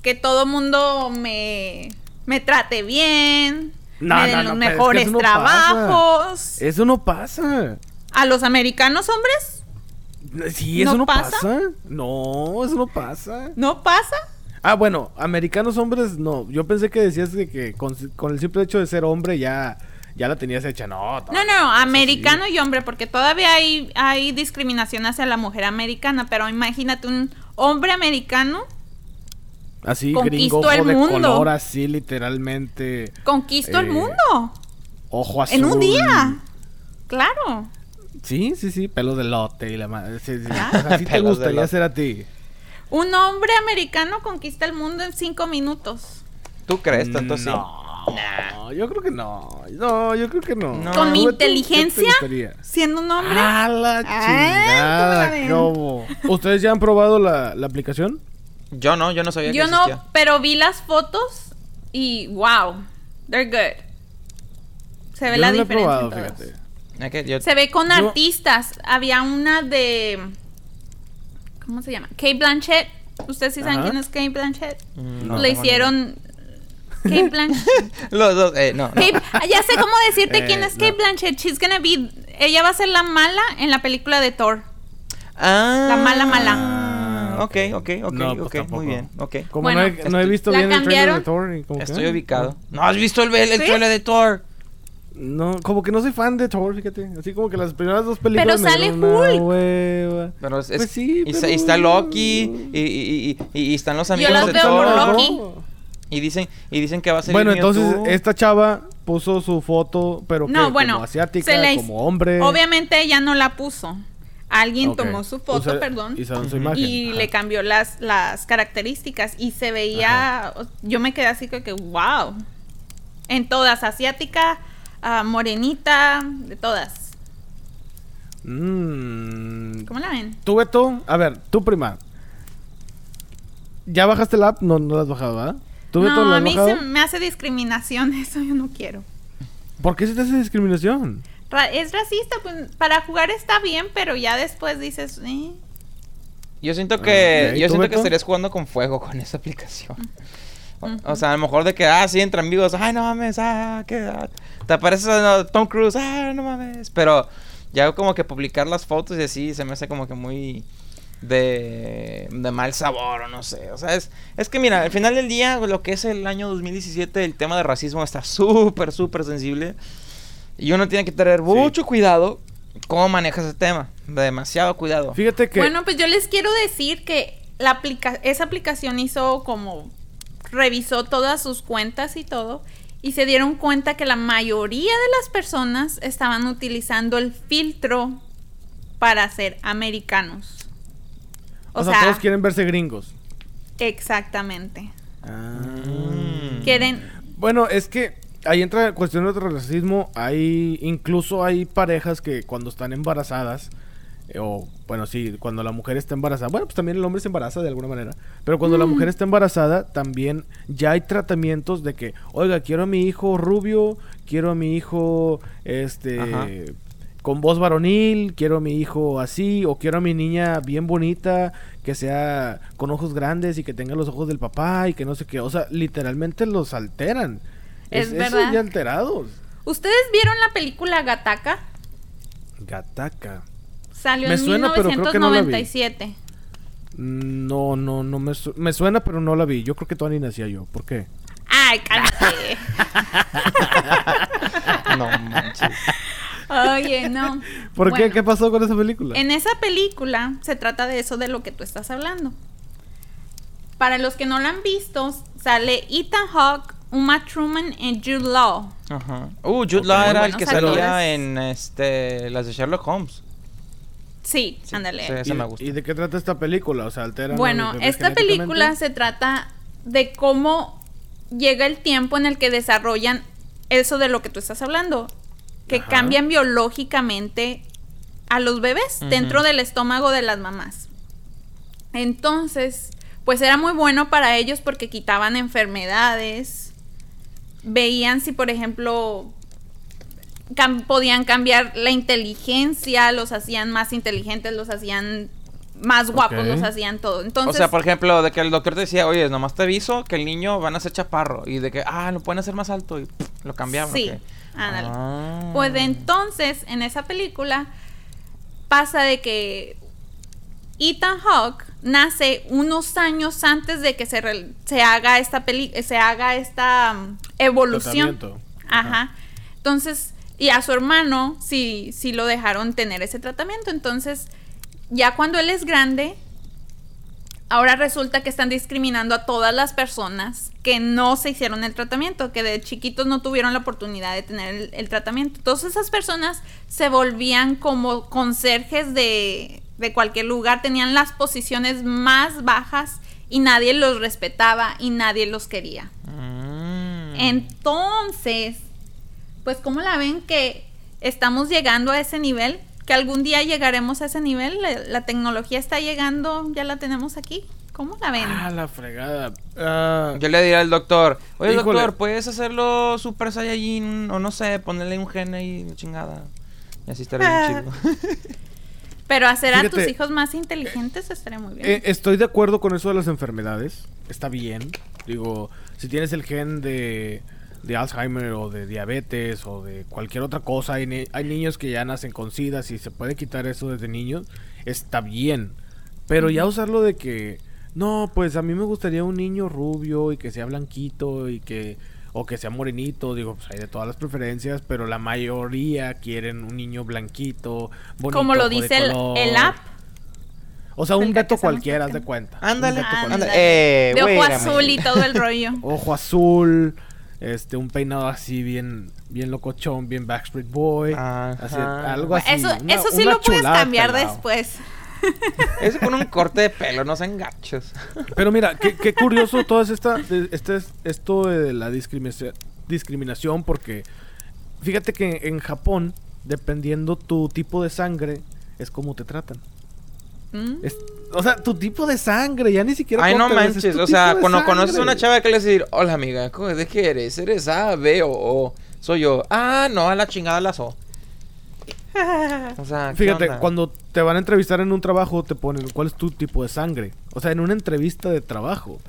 que todo mundo me me trate bien, No, me den no, los no, pero es que mejores no trabajos. Eso no pasa. A los americanos hombres Sí, eso ¿No no, pasa? pasa? No, eso no pasa. no pasa. Ah, bueno, americanos hombres no. Yo pensé que decías de que con, con el simple hecho de ser hombre ya, ya la tenías hecha. No, No, no, americano y hombre, porque todavía hay, hay discriminación hacia la mujer americana, pero imagínate un hombre americano Así, Conquistó el de mundo. color, así literalmente. conquistó el Eh, mundo Ojo azul. en un día. Claro. Sí, sí, sí, pelo de lote y la madre. Sí, sí. Así te Pelos gustaría ser a ti. Un hombre americano conquista el mundo en cinco minutos. ¿Tú crees tanto así? No, yo creo que no. No, yo creo que no. No. Con mi ¿Tú, tú, qué te inteligencia, siendo un hombre. ¡Ah, la chingada! ¿Ustedes ya han probado la, la aplicación? Yo no, yo no sabía Yo que no, existía. pero vi las fotos y wow, they're good. Se ve Yo la no he diferencia. probado, en todas. fíjate. Es que yo- Se ve con Yo- artistas. Había una de. ¿Cómo se llama? Kate Blanchett. ¿Ustedes sí saben quién es Kate Blanchett? Mm, No, Le hicieron. Kate Blanchett. Los dos, eh, no. no. Kate- ya sé cómo decirte Eh, quién es no. Kate Blanchett. She's gonna be. Ella va a ser la mala en la película de Thor. Ah. La mala, mala. Ah, Ok, ok, ok, No, pues ok, tampoco. muy bien, ok. Como Bueno, no, he, no he visto ¿La bien el trailer de cambiaron? Thor. y como que, Estoy ah, ubicado. ¿No has visto el, el ¿Sí? trailer de Thor? No, como que no soy fan de Thor, fíjate. Así como que las primeras dos películas. Pero me sale Hulk. hueva. Pero es, Pues es- sí, y, está- pero- y está Loki y, y, y, y- y están los Yo amigos las de veo por Thor. Loki. Y dicen, y dicen que va a ser Bueno, entonces esta chava puso su foto, pero que No, bueno. como asiática, la como hombre. Obviamente ella no la puso. Alguien tomó su foto, Usa- perdón. Y su Ajá. le cambió las, las características y se veía, yo me quedé así como que, wow, en todas, asiática, ah, morenita, de todas. Mm, ¿Cómo la ven? Tú, Beto, a ver, tú prima. ¿Ya bajaste la app? No, no la has bajado, ¿verdad? ¿Tú, Beto, No, la a mí bajado? se me hace discriminación, eso yo no quiero. ¿Por qué se te hace discriminación? Ra- es racista, pues para jugar está bien, pero ya después dices, eh. Yo siento que, Ok, yo ¿tú, siento que estarías jugando con fuego con esa aplicación. O, sea, a lo mejor de que, ah, sí, entre amigos, ay, no mames, ah, que ah, te apareces Tom Cruise, ah, no mames. Pero ya como que publicar las fotos y así se me hace como que muy de, de mal sabor o no sé. O sea, es, es que mira, al final del día, lo que es el año 2017, el tema de racismo está súper, súper sensible. Y uno tiene que tener mucho cuidado cómo maneja ese tema. Demasiado cuidado. Fíjate que... Bueno, pues yo les quiero decir que la aplica esa aplicación hizo como revisó todas sus cuentas y todo y se dieron cuenta que la mayoría de las personas estaban utilizando el filtro para ser americanos. o, sea, todos quieren verse gringos. exactamente. Mm. Quieren Bueno, es que ahí entra cuestión de racismo. Hay incluso hay parejas que cuando están embarazadas eh, o bueno, sí, cuando la mujer está embarazada, bueno, pues también el hombre se embaraza de alguna manera, pero cuando la mujer está embarazada también ya hay tratamientos de que, oiga, quiero a mi hijo rubio, quiero a mi hijo este Ajá. con voz varonil, quiero a mi hijo así o quiero a mi niña bien bonita, que sea con ojos grandes y que tenga los ojos del papá y que no sé qué, o sea, literalmente los alteran. Es verdad. ya alterados. ¿Ustedes vieron la película Gataka? Gataca. Salió Me en suena, pero creo que no la vi. 1997. No, no, no me, su- me suena, pero no la vi. Yo creo que todavía ni nacía yo. ¿Por qué? Ay, cálmate. No manches. Oye, no. ¿Por qué? ¿Qué pasó con esa película? En esa película se trata de eso de lo que tú estás hablando. Para los que no la han visto, sale Ethan Hawke, Uma Truman y Jude Law. Ajá. Uh, Jude. Law era el que actores. salía en este las de Sherlock Holmes. Sí, ándale. sí. ¿Y, ese me gusta. y de qué trata esta película? O sea, alteran. a Bueno, esta película se trata de cómo llega el tiempo en el que desarrollan eso de lo que tú estás hablando, que Ajá. cambian biológicamente a los bebés dentro del estómago de las mamás. Entonces, pues era muy bueno para ellos porque quitaban enfermedades, veían si, por ejemplo, cam- podían cambiar la inteligencia, los hacían más inteligentes, los hacían más guapos los hacían todo. Entonces, o sea, por ejemplo, de que el doctor te decía, oye, nomás te aviso que el niño van a ser chaparro. Y de que, ah, lo pueden hacer más alto. Y pff, lo cambiaban. ¿o Sí, ándale. Ah. Pues entonces, en esa película, pasa de que Ethan Hawke nace unos años antes de que se, re- se haga esta peli se haga esta mm, evolución. Ajá. Entonces, y a su hermano sí, sí lo dejaron tener ese tratamiento. Entonces, ya cuando él es grande, ahora resulta que están discriminando a todas las personas que no se hicieron el tratamiento, que de chiquitos no tuvieron la oportunidad de tener el, el tratamiento. Todas esas personas se volvían como conserjes de, de cualquier lugar, tenían las posiciones más bajas y nadie los respetaba y nadie los quería. Mm. Entonces, pues ¿cómo la ven que estamos llegando a ese nivel? Que algún día llegaremos a ese nivel. La, la tecnología está llegando, ya la tenemos aquí. ¿Cómo la ven? Ah, la fregada. Ah, Yo le diría al doctor, oye Híjole. doctor, ¿puedes hacerlo Super Saiyajin? O no sé, ponerle un gen ahí, chingada. Y así estaría bien chido. Pero hacer a tus hijos más inteligentes estaría muy bien. eh, estoy de acuerdo con eso de las enfermedades. Está bien. Digo, si tienes el gen de, de Alzheimer o de diabetes o de cualquier otra cosa, hay, ni- hay niños que ya nacen con SIDA. Si se puede quitar eso desde niños, está bien. Pero ya usarlo de que, no, pues a mí me gustaría un niño rubio y que sea blanquito y que, o que sea morenito, digo, pues hay de todas las preferencias, pero la mayoría quieren un niño blanquito, bonito, Como lo dice el, el app. O sea, un gato cualquiera, haz de cuenta. Ándale. Eh, de ojo azul y todo el rollo. Ojo azul, este, un peinado así bien, bien locochón, bien Backstreet Boy. Ajá. Así, algo así. eso una- eso sí lo puedes chulada cambiar pelado. después. Ese con un corte de pelo, no sean gachos. Pero mira, qué, qué curioso todo esta, este, esto de la discriminación, discriminación, porque fíjate que en Japón, dependiendo tu tipo de sangre, es como te tratan. Mm. Es- o sea, tu tipo de sangre, ya ni siquiera. Ay, no ves, es manches. O sea, cuando conoces a una chava que le decir, hola amiga, ¿cómo- ¿de qué eres? ¿Eres A, B o O? Soy yo. Ah, no, a la chingada las O. O sea, ¿qué Fíjate, onda? cuando te van a entrevistar en un trabajo, te ponen cuál es tu tipo de sangre. O sea, en una entrevista de trabajo.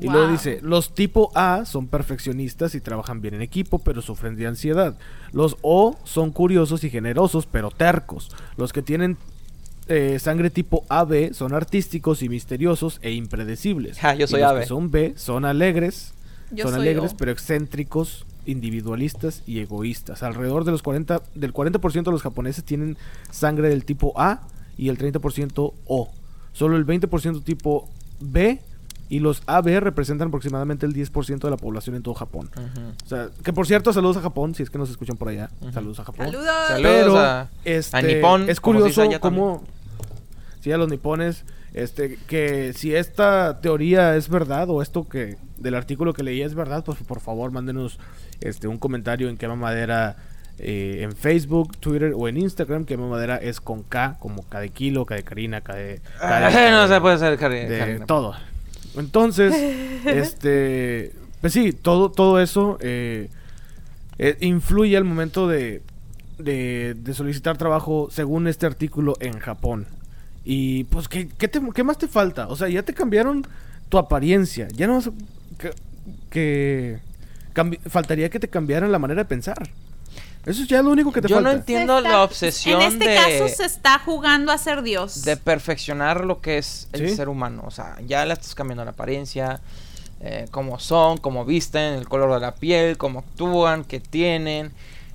Y luego dice, los tipo A son perfeccionistas y trabajan bien en equipo, pero sufren de ansiedad. Los O son curiosos y generosos, pero tercos. Los que tienen eh, sangre tipo AB son artísticos y misteriosos e impredecibles. Ja, yo Y soy los AB. que son B son alegres, Yo son alegres, O. pero excéntricos, individualistas y egoístas. Alrededor de los 40, del 40% de los japoneses tienen sangre del tipo A y el 30% O. Solo el 20% tipo B y los AB representan aproximadamente el 10% de la población en todo Japón. O sea, que por cierto, saludos a Japón, si es que nos escuchan por allá. Saludos a Japón. Saludos. Saludos Pero a- este, a Nippon, es curioso cómo sí a los nipones este que si esta teoría es verdad o esto que del artículo que leí es verdad, pues por favor mándenos este un comentario en quema madera eh, en Facebook, Twitter o en Instagram. Quema madera es con K, como K de kilo, K de Karina, K de, K de- Ah, no se puede hacer cari- de todo. Entonces, este, pues sí, todo, todo eso eh, eh, influye al momento de, de, de solicitar trabajo según este artículo en Japón. Y pues, ¿qué, qué, te- qué más te falta? O sea, ya te cambiaron tu apariencia. Ya no vas a- que, que cambi- faltaría que te cambiaran la manera de pensar. Eso es ya lo único que te Yo no falta. entiendo Se está- la obsesión En este de... caso se está jugando a ser Dios. de perfeccionar lo que es el Sí. ser humano. O sea, ya le estás cambiando la apariencia, eh, cómo son, cómo visten, el color de la piel, cómo actúan, qué tienen.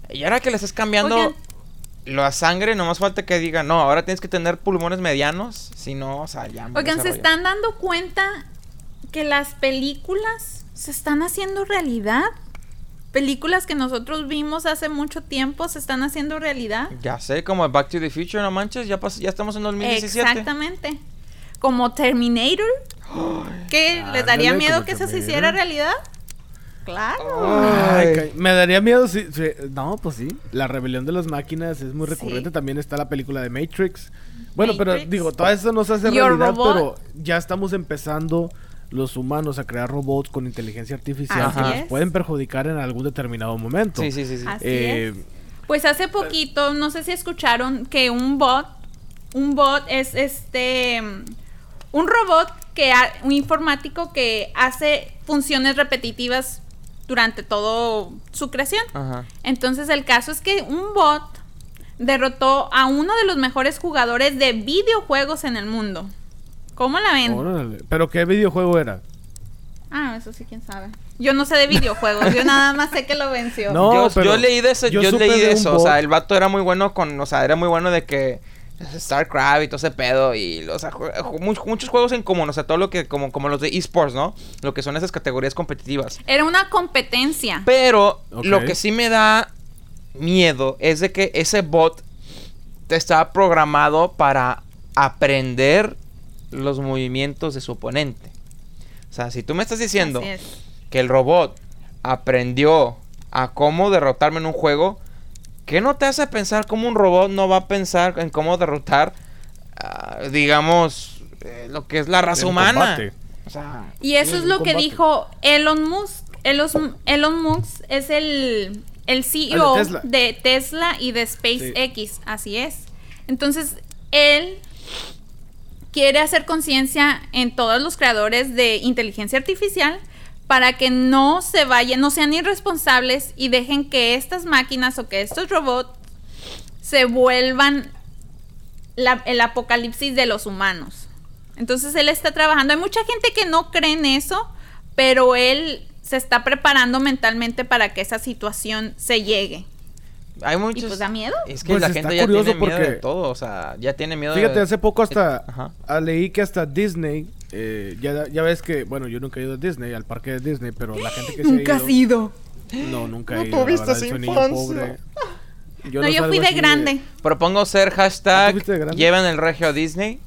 Y ahora que le estás cambiando Oigan. La sangre, no más falta que diga, no, ahora tienes que tener pulmones medianos. Si no, o sea, ya. Oigan, ¿se están dando cuenta que las películas se están haciendo realidad? Películas que nosotros vimos hace mucho tiempo se están haciendo realidad. Ya sé, como Back to the Future, no manches, ya, pas- ya estamos en 2017. Exactamente. Como Terminator. ¿Qué? ¿Les daría miedo que eso se hiciera realidad? Claro. Ay, Ay. ca- me daría miedo si, si- No, pues sí. La rebelión de las máquinas es muy Sí. recurrente. También está la película de Matrix. Bueno, pero digo, todo eso no se hace Your realidad, Robot. pero ya estamos empezando los humanos a crear robots con inteligencia artificial Así que nos es. pueden perjudicar en algún determinado momento. Sí, sí, sí. sí. Así Eh, es. Pues hace poquito, no sé si escucharon que un bot un bot es este un robot que ha- un informático que hace funciones repetitivas durante todo su creación. Ajá. Entonces el caso es que un bot derrotó a uno de los mejores jugadores de videojuegos en el mundo. ¿Cómo la ven? Órale. ¿Pero qué videojuego era? Ah, eso sí, quién sabe. Yo no sé de videojuegos, yo nada más sé que lo venció. No, yo, pero yo leí de eso, yo leí de eso. O sea, el vato era muy bueno con, o sea, era muy bueno de que StarCraft y todo ese pedo y, o sea, muchos juegos en común, o sea, todo lo que, como, como los de esports, ¿no? Lo que son esas categorías competitivas. Era una competencia. Pero lo que sí me da miedo es de que ese bot está programado para aprender los movimientos de su oponente. O sea, si tú me estás diciendo es. que el robot aprendió a cómo derrotarme en un juego, ¿qué no te hace pensar cómo un robot no va a pensar en cómo derrotar, ah, digamos, eh, lo que es la raza humana? combate. O sea, Y eso es lo que dijo Elon Musk. Elon, Elon Musk es el, el CEO Ah, de Tesla. de Tesla y de SpaceX, así es. Entonces, él quiere hacer conciencia en todos los creadores de inteligencia artificial para que no se vayan, no sean irresponsables y dejen que estas máquinas o que estos robots se vuelvan la- el apocalipsis de los humanos. Entonces él está trabajando. Hay mucha gente que no cree en eso, pero él se está preparando mentalmente para que esa situación se llegue. hay Y muchos... pues da miedo. Es que Pues la gente ya tiene miedo de todo, o sea, ya tiene miedo Fíjate, de... hace poco hasta Ajá. leí que hasta Disney, eh, ya, ya ves que, bueno, yo nunca he ido a Disney, al parque de Disney, pero la gente que Nunca se has ha ido, ido. No, nunca he ido. la tuviste verdad, soy niño infancia. pobre. No, yo salgo fui de así grande. Propongo ser ¿Ah, hashtag tú fuiste de grande? lleven el regio a Disney.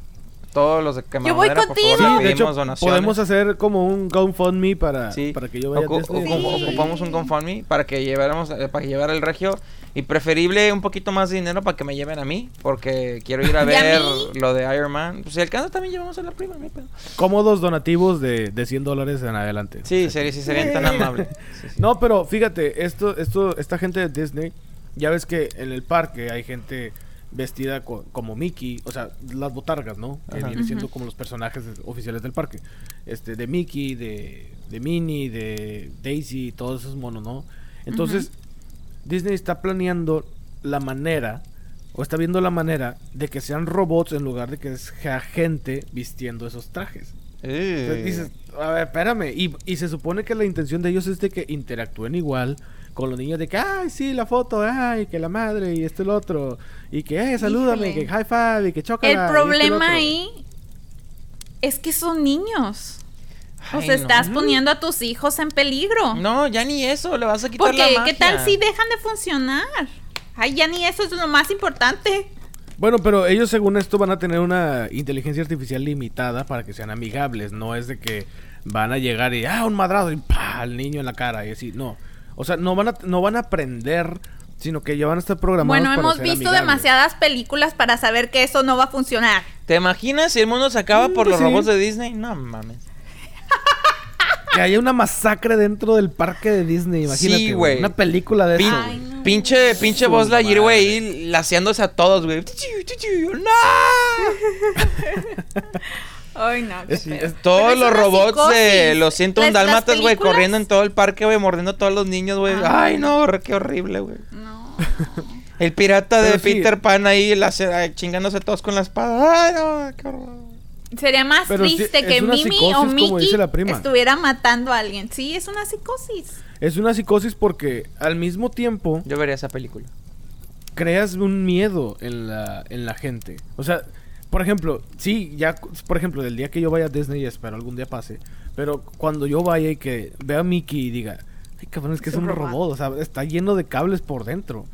Todos los de que Yo voy por favor. Sí, le de pedimos hecho, donaciones. podemos hacer como un GoFundMe para, Sí. para que yo vaya a Ocu- Disney. ocu- Sí. Ocupamos un GoFundMe para que lleváramos, eh, para que llevara el regio y preferible un poquito más de dinero para que me lleven a mí, porque quiero ir a ¿Y a ver lo de Iron Man. Pues si alcanza también llevamos a la prima, no. Cómodos donativos de, de 100 dólares en adelante. Sí, sería, sí serían tan amables. Sí, sí. No, pero fíjate, esto, esto, esta gente de Disney, ya ves que en el parque hay gente vestida co- como Mickey, o sea, las botargas, ¿no? Que Ajá. vienen siendo como los personajes oficiales del parque. Este, de Mickey, de, de Minnie, de Daisy, todos esos monos, ¿no? Entonces, Disney está planeando la manera, o está viendo la manera de que sean robots en lugar de que sea gente vistiendo esos trajes. Entonces Eh. dices, a ver, espérame. Y, y se supone que la intención de ellos es de que interactúen igual con los niños de que, ay, sí, la foto, ay, que la madre y esto y lo otro. Y que, eh, salúdame, Híjole. que high five y que chócala. y El problema otro". ahí es que son niños. O Ay, sea, no. estás poniendo a tus hijos en peligro. No, ya ni eso, le vas a quitar la Porque, magia. ¿qué tal si dejan de funcionar? Ay, ya ni eso es lo más importante. Bueno, pero ellos según esto van a tener una inteligencia artificial limitada para que sean amigables. No es de que van a llegar y, ah, un madrado y pa, al niño en la cara y así. No. O sea, no van a, no van a aprender, sino que ya van a estar programados Bueno, para hemos ser visto amigables. demasiadas películas para saber que eso no va a funcionar. ¿Te imaginas si el mundo se acaba Mm, por pues los sí. robots de Disney? No mames. Que haya una masacre dentro del parque de Disney, imagínate. Sí, güey. Una película de eso. Pin- Ay, no. Pinche, pinche Buzz Lightyear, güey, laseándose a todos, güey. ¡No! Ay, no. qué Es- Todos los robots de los 101 Las- las dálmatas, güey, corriendo en todo el parque, güey, mordiendo a todos los niños, güey. Ay. Ay, no, qué horrible, güey. No. El pirata de Pero sí. Peter Pan ahí chingándose todos con la espada. Ay, no, qué horror. Sería más Pero triste que Mimi psicosis, o Mickey dice la prima. estuviera matando a alguien. Sí, es una psicosis. Es una psicosis porque al mismo tiempo Yo vería esa película. creas un miedo en la, en la gente. O sea, por ejemplo, sí, ya, por ejemplo, del día que yo vaya a Disney, espero algún día pase, pero cuando yo vaya y que vea a Mickey y diga, ay cabrón, es que es, Es un robot". robot, o sea, está lleno de cables por dentro.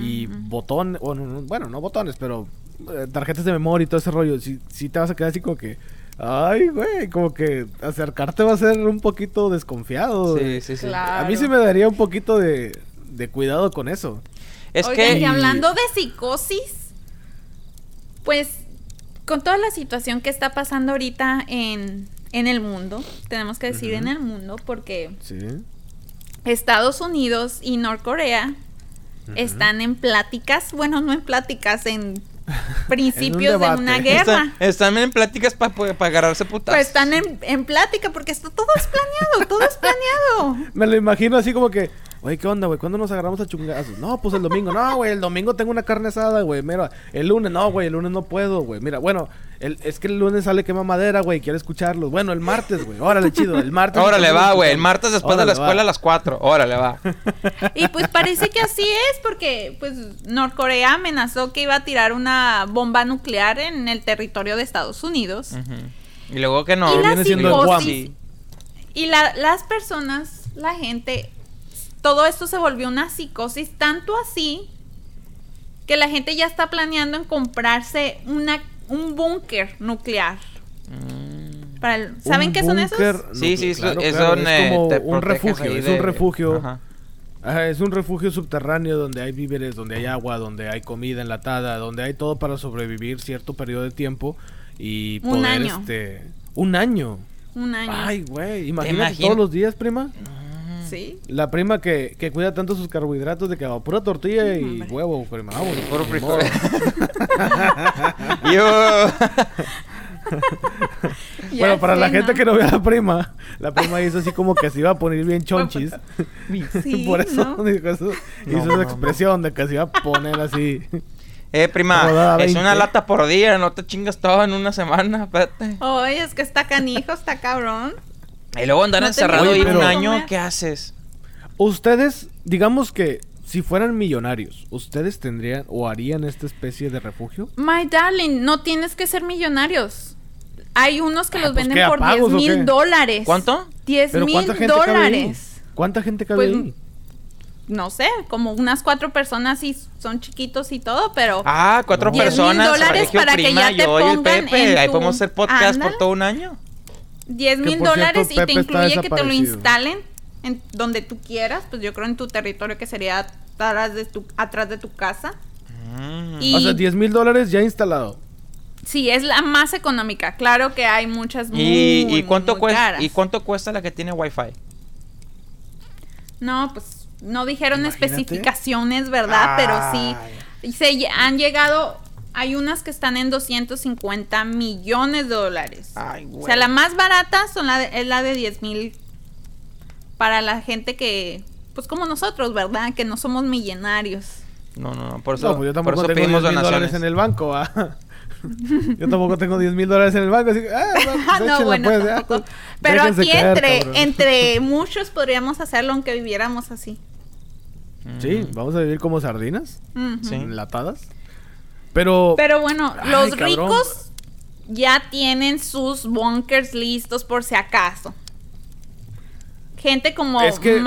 Y botón, bueno, no- bueno, no botones, pero eh, tarjetas de memoria y todo ese rollo, sí, sí te vas a quedar así como que, ay, güey, como que acercarte va a ser un poquito desconfiado. Sí, sí, sí. Claro. A mí sí me daría un poquito de, de cuidado con eso. Es Oigan, que y hablando de psicosis, pues con toda la situación que está pasando ahorita en, en el mundo, tenemos que decir en el mundo, porque Sí. Estados Unidos y Norcorea están en pláticas, bueno, no en pláticas, en principios de una guerra. Están, están en pláticas para agarrarse putas. Pues están en, en plática porque esto todo es planeado, todo es planeado. Me lo imagino así como que, oye, ¿qué onda, güey? ¿Cuándo nos agarramos a chungazos? No, pues el domingo. No, güey, el domingo tengo una carne asada, güey. Mira, el lunes, no, güey, el lunes no puedo, güey. Mira, bueno, el, es que el lunes sale quema madera, güey, quiero escucharlo. Bueno, el martes, güey. Órale, chido, el martes. Órale va, güey. El martes después de la va. escuela a las 4. Órale va. Y pues parece que así es porque pues Norcorea amenazó que iba a tirar una bomba nuclear en el territorio de Estados Unidos. Ujú. Y luego que no. Y la viene siendo psicosis. Y la- las personas, la gente, todo esto se volvió una psicosis, tanto así que la gente ya está planeando en comprarse una, un búnker nuclear. Mm. Para el- ¿Saben qué son esos? búnker, Sí, no, sí, es, claro, es claro, es como un refugio, es de- un refugio. Ajá. Ajá, es un refugio subterráneo donde hay víveres, donde hay agua, donde hay comida enlatada, donde hay todo para sobrevivir cierto periodo de tiempo y Un poder, año. este, un año. Un año. Ay, güey, imagínate todos los días, prima. Sí. La prima que, que cuida tanto sus carbohidratos de que va pura tortilla y Hombre. huevo, prima. Puro frijol. Yo. Ya Bueno, para la gente ¿no? que no ve a la prima, la prima hizo así como que se iba a poner bien chonchis. Sí, Por eso ¿no? dijo eso, No, hizo no, esa no. expresión de que se iba a poner así. Eh, prima, es 20. una lata por día, no te chingas todo en una semana, espérate. Oye, es que está canijo, está cabrón. Y luego andar No encerrado nada un año. ¿qué haces? Ustedes, digamos que si fueran millonarios, ¿ustedes tendrían o harían esta especie de refugio? My darling, no tienes que ser millonarios. Hay unos que Ah, los pues, venden ¿qué, por a 10 pagos o qué? mil dólares. ¿Cuánto? 10 Pero mil dólares. ¿Cuánta gente cabe Pues, ahí? No sé, como unas cuatro personas y son chiquitos y todo, pero Ah, cuatro No. 10,000 personas. dólares para que ya te yo y pongan Pepe. en Ahí podemos hacer podcast Ándale. por todo un año. 10 mil cierto, dólares y te incluye que te lo instalen en donde tú quieras, pues yo creo en tu territorio que sería atrás de tu, atrás de tu casa. Mm. Y O sea, 10 mil dólares ya instalado. sí, es la más económica. Claro que hay muchas muy, ¿Y, y cuánto muy cuesta, caras. ¿Y cuánto cuesta la que tiene wifi? No, pues no dijeron Imagínate. especificaciones, ¿verdad? Pero sí, se han llegado, hay unas que están en 250 millones de dólares. Ay, güey. O sea, la más barata son la de- es la de 10 mil para la gente que, pues como nosotros, ¿verdad? Que no somos millonarios. No, no, no. Por eso, No, pues yo por tampoco eso tengo pedimos 10 mil donaciones. dólares en el banco, ¿ah? Yo tampoco tengo 10 mil dólares en el banco, así que, ah, no, bueno, pues, ya. Pero aquí caer, entre, cabrón. entre muchos podríamos hacerlo aunque viviéramos así. Sí, vamos a vivir como sardinas, Ujú. Sí. enlatadas. Pero, Pero bueno, Ay, los cabrón. ricos ya tienen sus bunkers listos por si acaso. Gente como, Es que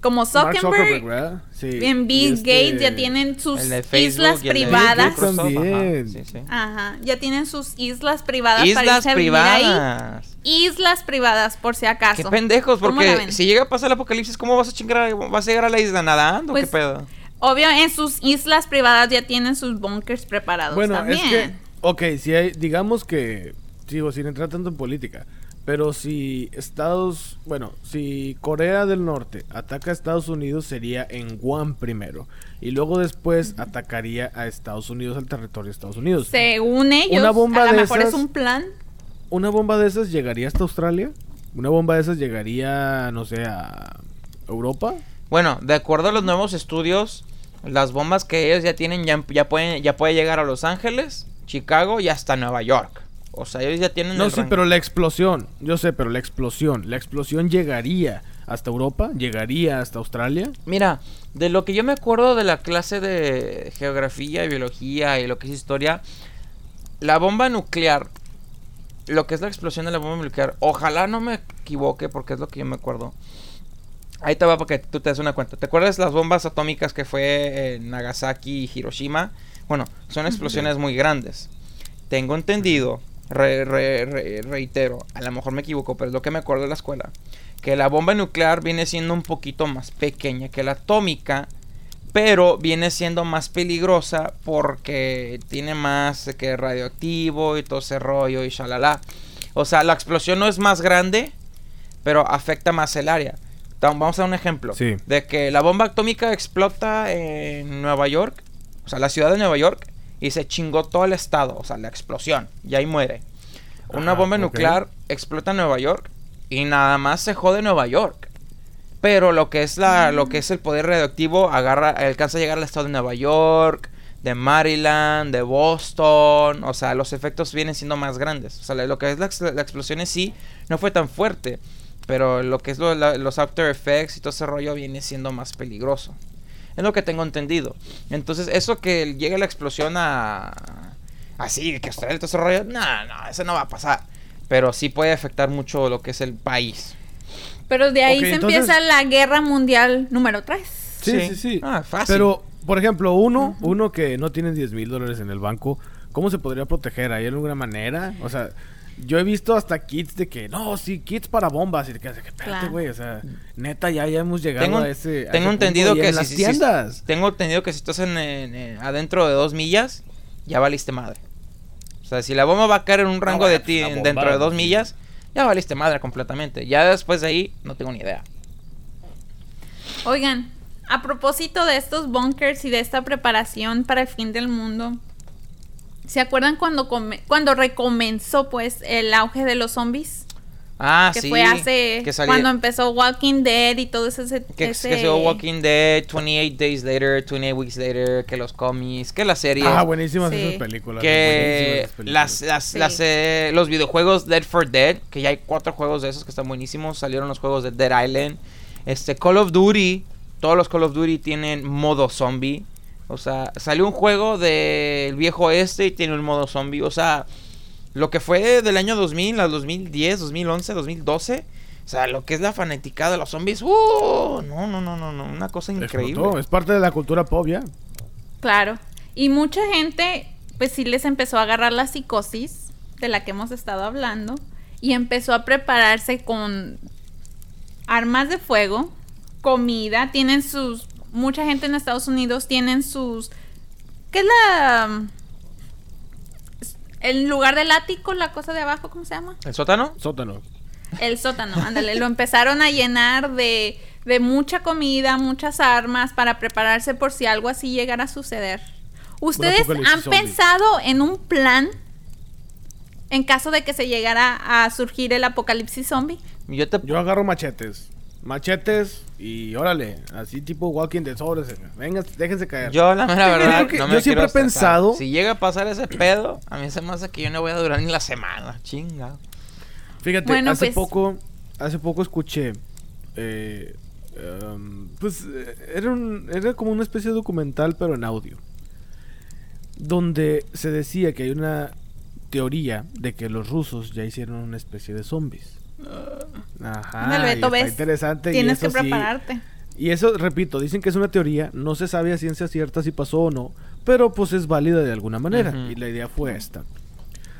como Zuckerberg, en Bill este- Gates ya tienen sus islas privadas. Ajá, También. sí, sí. Ajá, ya tienen sus islas privadas para Islas irse a vivir ahí. privadas. Islas privadas por si acaso. Qué pendejos, ¿Cómo la porque si llega a pasar el apocalipsis, ¿cómo vas a chingar? a- ¿Vas a llegar a la isla nadando? Pues, ¿Qué pedo? Obvio, en sus islas privadas ya tienen sus bunkers preparados Bueno, también. es que, ok, si hay, digamos que, sigo sin entrar tanto en política, pero si Estados, bueno, si Corea del Norte ataca a Estados Unidos sería en Guam primero y luego después atacaría a Estados Unidos al territorio de Estados Unidos. Según ellos, Una bomba a lo de mejor es un plan. Una bomba de esas llegaría hasta Australia, una bomba de esas llegaría, no sé, a Europa. Bueno, de acuerdo a los nuevos estudios, las bombas que ellos ya tienen ya, ya pueden ya puede llegar a Los Ángeles, Chicago y hasta Nueva York. O sea, ellos ya tienen No, el sí, rango. pero la explosión, yo sé, pero la explosión, la explosión llegaría hasta Europa, llegaría hasta Australia. Mira, de lo que yo me acuerdo de la clase de geografía y biología y lo que es historia, la bomba nuclear, lo que es la explosión de la bomba nuclear, ojalá no me equivoque porque es lo que yo me acuerdo. Ahí te va para que tú te des una cuenta. ¿Te acuerdas las bombas atómicas que fue en Nagasaki y Hiroshima? Bueno, son explosiones muy grandes. Tengo entendido, re- re- re- reitero, a lo mejor me equivoco, pero es lo que me acuerdo de la escuela, que la bomba nuclear viene siendo un poquito más pequeña que la atómica, pero viene siendo más peligrosa porque tiene más que radioactivo y todo ese rollo y shalala. O sea, la explosión no es más grande, pero afecta más el área. Vamos a dar un ejemplo. Sí. De que la bomba atómica explota en Nueva York, o sea, la ciudad de Nueva York, y se chingó todo el estado, o sea, la explosión, y ahí muere. Una bomba nuclear explota en Nueva York y nada más se jode Nueva York. Pero lo que es la lo que es el poder radioactivo agarra alcanza a llegar al estado de Nueva York, de Maryland, de Boston, o sea, los efectos vienen siendo más grandes. O sea, lo que es la, la explosión en sí no fue tan fuerte, pero lo que es lo- la- los after effects y todo ese rollo viene siendo más peligroso. Es lo que tengo entendido. Entonces, eso que llegue la explosión a así que Australia todo ese rollo, no, no, eso no va a pasar. Pero sí puede afectar mucho lo que es el país. Pero de ahí se entonces- empieza la guerra mundial número 3. Sí, Sí. sí, sí. Ah, fácil. Pero, por ejemplo, uno, uno que no tiene 10 mil dólares en el banco, ¿cómo se podría proteger? ¿Hay alguna manera? O sea, yo he visto hasta kits de que, no, sí, kits para bombas. Y de que, espérate, Claro. güey, o sea, neta, ya, ya hemos llegado Tengo, a ese. a tengo ese entendido punto que en si, las si- si- tiendas. tengo entendido que si estás en, en- en- adentro de dos millas, ya valiste madre. O sea, si la bomba va a caer en un rango de ti bomba, dentro de dos millas, ya valiste madre completamente. Ya después de ahí, no tengo ni idea. Oigan, a propósito de estos bunkers y de esta preparación para el fin del mundo, ¿se acuerdan cuando come- cuando recomenzó pues el auge de los zombies? Ah, que sí. fue hace que cuando empezó Walking Dead y todo ese, ese- que, ese- que se Walking Dead, 28 Days Later, 28 Weeks Later, que los cómics, que las series. Ah, buenísimas Sí. esas películas. que buenísimas esas películas. las, las, Sí. las, eh, los videojuegos Dead for Dead, que ya hay cuatro juegos de esos que están buenísimos. Salieron los juegos de Dead Island. Este, Call of Duty, todos los Call of Duty tienen modo zombie. O sea, salió un juego del viejo este y tiene un modo zombie. O sea, lo que fue del año 2000 al 2010, 2011, 2012. O sea, lo que es la fanaticada de los zombies. ¡Uh! No, no, no, no, no. Una cosa increíble. Explotó, Es parte de la cultura pop ya. Claro. Y mucha gente, pues sí les empezó a agarrar la psicosis de la que hemos estado hablando y empezó a prepararse con armas de fuego, comida, tienen sus mucha gente en Estados Unidos tienen sus ¿qué es la el lugar del ático, la cosa de abajo, ¿cómo se llama? ¿El sótano? Sótano. El sótano, ándale, lo empezaron a llenar de, de mucha comida, muchas armas para prepararse por si algo así llegara a suceder. ¿Ustedes han zombie. pensado en un plan en caso de que se llegara a surgir el apocalipsis zombie? Yo te Yo agarro machetes. Machetes y órale, así tipo Walking Dead sobres. Venga, déjense caer. Yo, la mera verdad, creo que- no me yo siempre he pensado- Si llega a pasar ese pedo, a mí se me hace que yo no voy a durar ni la semana. Chinga. Fíjate, Bueno, hace pues- poco, hace poco escuché, eh, em, pues eh, era, un, era como una especie de documental, pero en audio, donde se decía que hay una teoría de que los rusos ya hicieron una especie de zombies. Ajá, Ándale, y Beto, está ves, interesante. y Tienes que eso sí- prepararte. y eso, repito, dicen que es una teoría, no se sabe a ciencia cierta si pasó o no, pero pues es válida de alguna manera. Y la idea fue esta.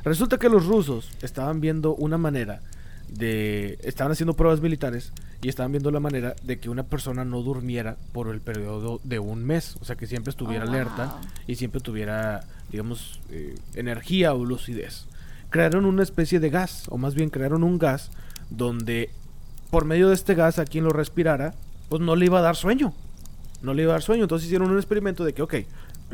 Resulta que los rusos estaban viendo una manera de... Estaban haciendo pruebas militares y estaban viendo la manera de que una persona no durmiera por el periodo de un mes. O sea, que siempre estuviera Oh, alerta wow. y siempre tuviera, digamos, eh, energía o lucidez. Crearon una especie de gas, o más bien crearon un gas donde por medio de este gas a quien lo respirara, pues no le iba a dar sueño. No le iba a dar sueño. Entonces hicieron un experimento de que, ok.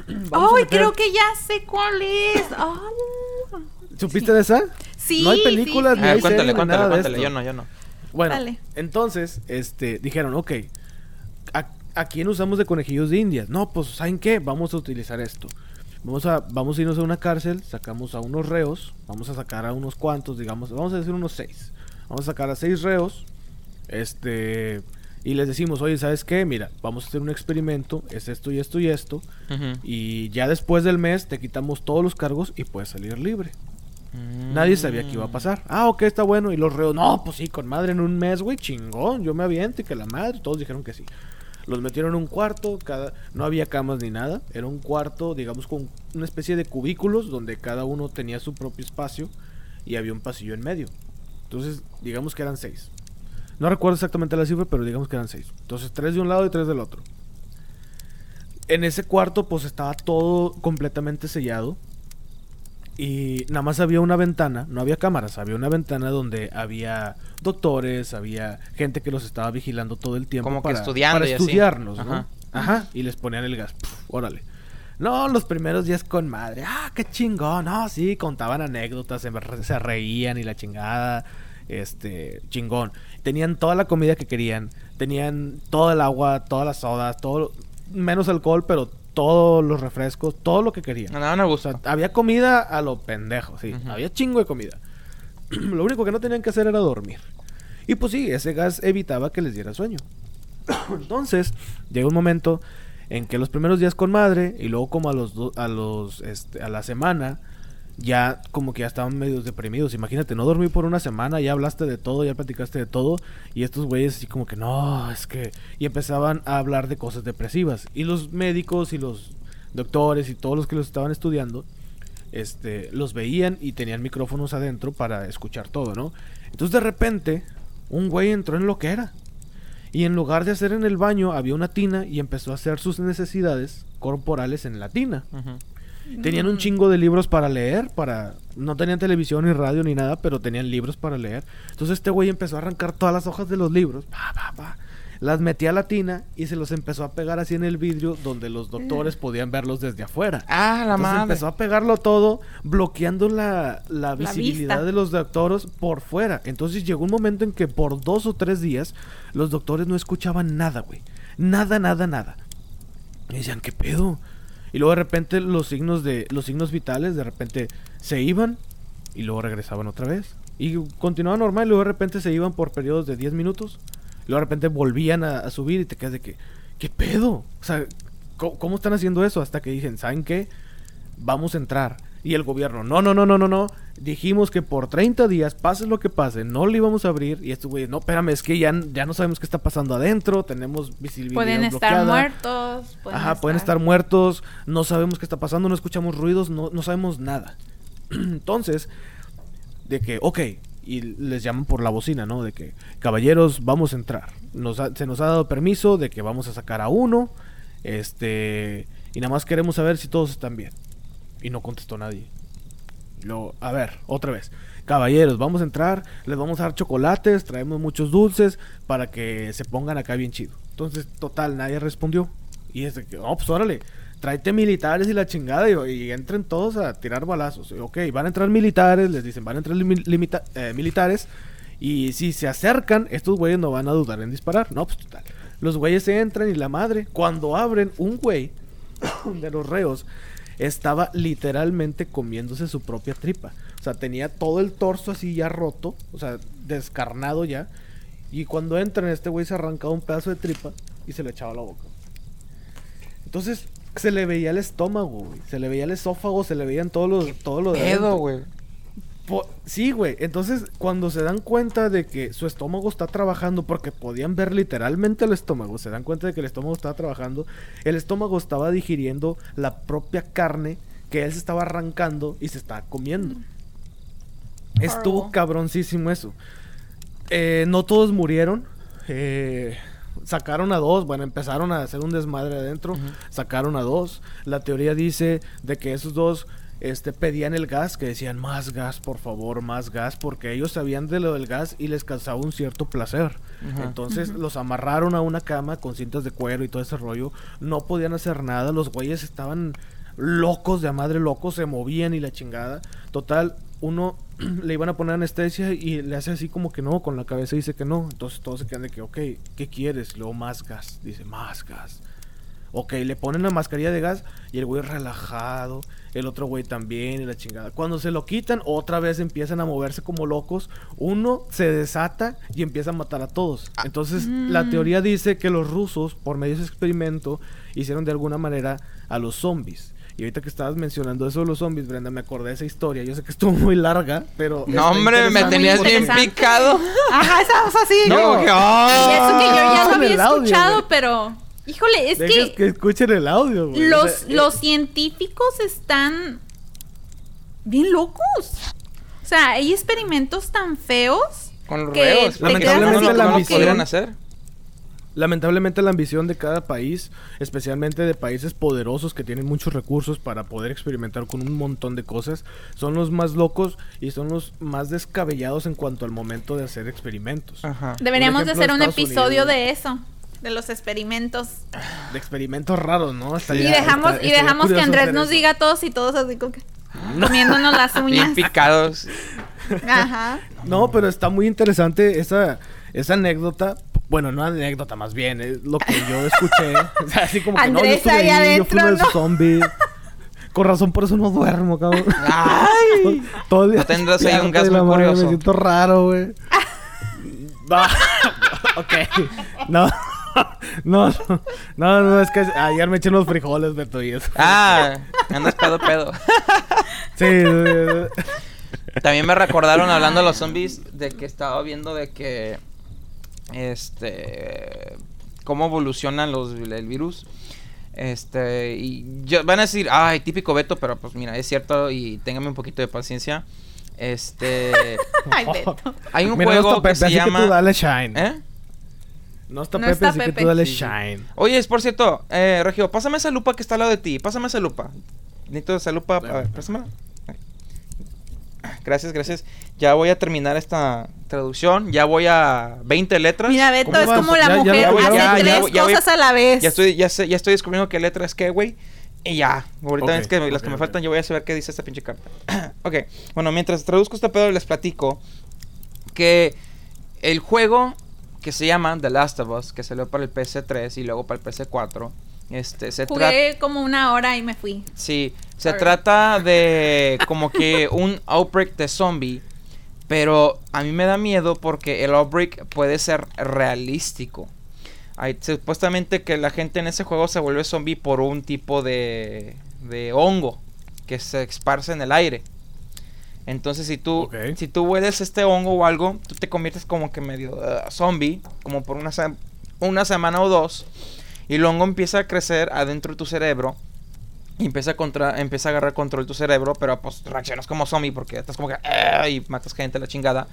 vamos a ¡Ay, meter- creo que ya sé cuál es! ¡Ay! ¿Supiste de esa? Sí, No hay sí, películas sí. ni A hay cuéntale, ni cuéntale, nada de cuéntale. esto. Yo no, yo no. Bueno, Dale. entonces, este, dijeron, ok, ¿a, a quién usamos de conejillos de indias? No, pues, ¿saben qué? Vamos a utilizar esto. Vamos a, vamos a irnos a una cárcel, sacamos a unos reos, vamos a sacar a unos cuantos, digamos, vamos a decir unos seis. Vamos a sacar a seis reos, este, y les decimos, oye, ¿sabes qué? Mira, vamos a hacer un experimento, es esto y esto y esto, y ya después del mes te quitamos todos los cargos y puedes salir libre. Nadie sabía que iba a pasar. Ah, ok, está bueno. Y los reos, no, pues sí, con madre en un mes, güey, chingón. Yo me aviento y que la madre. Todos dijeron que sí. Los metieron en un cuarto, cada... no había camas ni nada. Era un cuarto, digamos, con una especie de cubículos donde cada uno tenía su propio espacio y había un pasillo en medio. Entonces, digamos que eran seis. No recuerdo exactamente la cifra, pero digamos que eran seis. Entonces, tres de un lado y tres del otro. En ese cuarto, pues estaba todo completamente sellado. Y nada más había una ventana, no había cámaras, había una ventana donde había doctores, había gente que los estaba vigilando todo el tiempo Como que para, estudiando para y así. estudiarnos, ¿no? Ajá. Ajá, y les ponían el gas, puf, órale. No, los primeros días con madre. Ah, qué chingón. No, sí, contaban anécdotas, se, re- se reían y la chingada. Este, chingón. Tenían toda la comida que querían. Tenían todo el agua, todas las sodas, todo. Menos alcohol, pero todos los refrescos, todo lo que querían. Andaban a O gusto. sea, había comida a lo pendejo, sí. Había chingo de comida. lo único que no tenían que hacer era dormir. Y pues sí, ese gas evitaba que les diera sueño. Entonces, llega un momento en que los primeros días con madre y luego como a los do- a los este, a la semana ya como que ya estaban medio deprimidos. Imagínate, no dormí por una semana, ya hablaste de todo, ya platicaste de todo y estos güeyes así como que no, es que y empezaban a hablar de cosas depresivas y los médicos y los doctores y todos los que los estaban estudiando este, los veían y tenían micrófonos adentro para escuchar todo, ¿no? Entonces de repente, un güey entró en lo que era. Y en lugar de hacer en el baño, había una tina y empezó a hacer sus necesidades corporales en la tina. Tenían un chingo de libros para leer, para... No tenían televisión ni radio ni nada, pero tenían libros para leer. Entonces este güey empezó a arrancar todas las hojas de los libros, pa, pa, pa, las metía a la tina y se los empezó a pegar así en el vidrio donde los doctores podían verlos desde afuera. Ah, la Entonces madre. empezó a pegarlo todo, bloqueando la, la visibilidad de los doctores por fuera. Entonces llegó un momento en que por dos o tres días los doctores no escuchaban nada, güey. Nada, nada, nada. Y decían, ¿qué pedo? Y luego de repente los signos de los signos vitales de repente se iban y luego regresaban otra vez. Y continuaba normal y luego de repente se iban por periodos de 10 minutos. Y luego de repente volvían a, a subir y te quedas de que, ¿qué pedo? O sea, ¿cómo, cómo están haciendo eso? Hasta que dicen, ¿saben qué? Vamos a entrar. Y el gobierno, no, no, no, no, no, no. Dijimos que por 30 días, pase lo que pase, no le íbamos a abrir. Y estos güeyes, no, espérame, es que ya, ya no sabemos qué está pasando adentro. Tenemos visibilidad Pueden estar bloqueada". muertos. Ajá, pueden estar muertos, no sabemos qué está pasando, no escuchamos ruidos, no, no sabemos nada. Entonces, de que, ok, y les llaman por la bocina, ¿no? De que, caballeros, vamos a entrar. Nos ha- se nos ha dado permiso de que vamos a sacar a uno, este, y nada más queremos saber si todos están bien. Y no contestó nadie. Luego, a ver, otra vez. Caballeros, vamos a entrar, les vamos a dar chocolates, traemos muchos dulces para que se pongan acá bien chido. Entonces, total, nadie respondió. Y es de que, pues órale, tráete militares y la chingada y, y entren todos a tirar balazos. Ok, van a entrar militares, les dicen, van a entrar limi- limita- eh, militares. Y si se acercan, estos güeyes no van a dudar en disparar. No, pues total. Los güeyes se entran y la madre, cuando abren, un güey de los reos estaba literalmente comiéndose su propia tripa. O sea, tenía todo el torso así ya roto, o sea, descarnado ya. Y cuando entran, este güey se arrancaba un pedazo de tripa y se le echaba a la boca. Entonces, se le veía el estómago, güey. Se le veía el esófago, se le veían todos los, todo lo de güey. Sí, güey. Entonces, cuando se dan cuenta de que su estómago está trabajando, porque podían ver literalmente el estómago, se dan cuenta de que el estómago estaba trabajando, el estómago estaba digiriendo la propia carne que él se estaba arrancando y se estaba comiendo. Estuvo cabroncísimo eso. Eh, no todos murieron. eh, sacaron a dos. Bueno, empezaron a hacer un desmadre adentro. Sacaron a dos. La teoría dice de que esos dos este, pedían el gas, que decían más gas, por favor, más gas, porque ellos sabían de lo del gas y les causaba un cierto placer. Entonces los amarraron a una cama con cintas de cuero y todo ese rollo. No podían hacer nada. Los güeyes estaban locos de a madre locos, se movían y la chingada. Total, uno le iban a poner anestesia y le hace así como que no, con la cabeza dice que no. Entonces todos se quedan de que, ok, ¿qué quieres? Luego más gas. Dice, más gas. Ok, le ponen la mascarilla de gas y el güey relajado, el otro güey también y la chingada. Cuando se lo quitan, otra vez empiezan a moverse como locos. Uno se desata y empieza a matar a todos. Entonces, la Mm. teoría dice que los rusos, por medio de ese experimento, hicieron de alguna manera a los zombies. Y ahorita que estabas mencionando eso de los zombies, Brenda, me acordé de esa historia. Yo sé que estuvo muy larga, pero. No, hombre, me tenías bien picado. Ajá, estamos así. No, No. como que, Y ¡ah! eso que yo ya lo el había escuchado, pero. Híjole, es que, que escuchen el audio, güey. O los, sea, eh, los científicos están bien locos. O sea, hay experimentos tan feos. Con los que reos. te Lamentablemente no, lo podrían hacer. Lamentablemente la ambición de cada país, especialmente de países poderosos que tienen muchos recursos para poder experimentar con un montón de cosas, son los más locos y son los más descabellados en cuanto al momento de hacer experimentos. Ajá. Deberíamos de hacer un Estados episodio Unidos. de eso. de los experimentos. De experimentos raros, ¿no? Y dejamos, y dejamos que Andrés nos eso. diga a todos y todos así como que comiéndonos las Bien uñas. picados. Ajá. No, pero está muy interesante esa, esa anécdota. Bueno, no anécdota, más bien, es lo que yo escuché. O sea, así como que no, yo Andrés estuve ahí ahí, yo fui uno de adentro, esos zombies. Con razón, por eso no duermo, cabrón. ¡Ay! Todo el día No tendrás ahí un gas de muy madre, curioso. Me siento raro, güey. Va. ok. No. No, no, no, no, es que ayer me eché unos frijoles, Beto, y eso. Ah, andas pedo, pedo. Sí, sí, sí. También me recordaron hablando de los zombies de que estaba viendo de que este cómo evolucionan los el virus. Este, y yo- van a decir, "Ay, típico Beto", pero pues mira, es cierto y téngame un poquito de paciencia. Este, Ay, Beto. hay un Mira, no juego está que Pepe, se así que llama tú dale shine. ¿Eh? No está No Pepe, está así que tú dale Sí, shine. Oye, es por cierto, eh, Regio, pásame esa lupa que está al lado de ti. Pásame esa lupa. Necesito esa lupa. A ver, préstamela. Gracias, gracias. Ya voy a terminar esta traducción. Ya voy a 20 letras. Mira, Beto ¿Cómo es vas? como la Ya- mujer ya hace ya- tres ya voy- ya voy- cosas a la vez. Ya estoy, ya, sé- ya estoy descubriendo qué letra es qué, güey. Y ya. Ahorita es que las que me faltan, yo voy a saber qué dice esta pinche carta. ok. Bueno, mientras traduzco este pedo, les platico que el juego que se llama The Last of Us, que salió para el PS3 y luego para el PS4, este, se trata... Jugué como una hora y me fui. Sí, se Sorry. trata de como que un outbreak de zombie, pero a mí me da miedo porque el outbreak puede ser realístico. Hay, supuestamente que la gente en ese juego se vuelve zombie por un tipo de, de hongo que se esparce en el aire. Entonces si tú, Ok. si tú hueles este hongo o algo, tú te conviertes como que medio uh, zombie, como por una, una semana o dos. Y el hongo empieza a crecer adentro de tu cerebro. Y empieza a, contra, empieza a agarrar control de tu cerebro, pero pues reaccionas como zombie porque estás como que... "Ah", y matas gente a la chingada.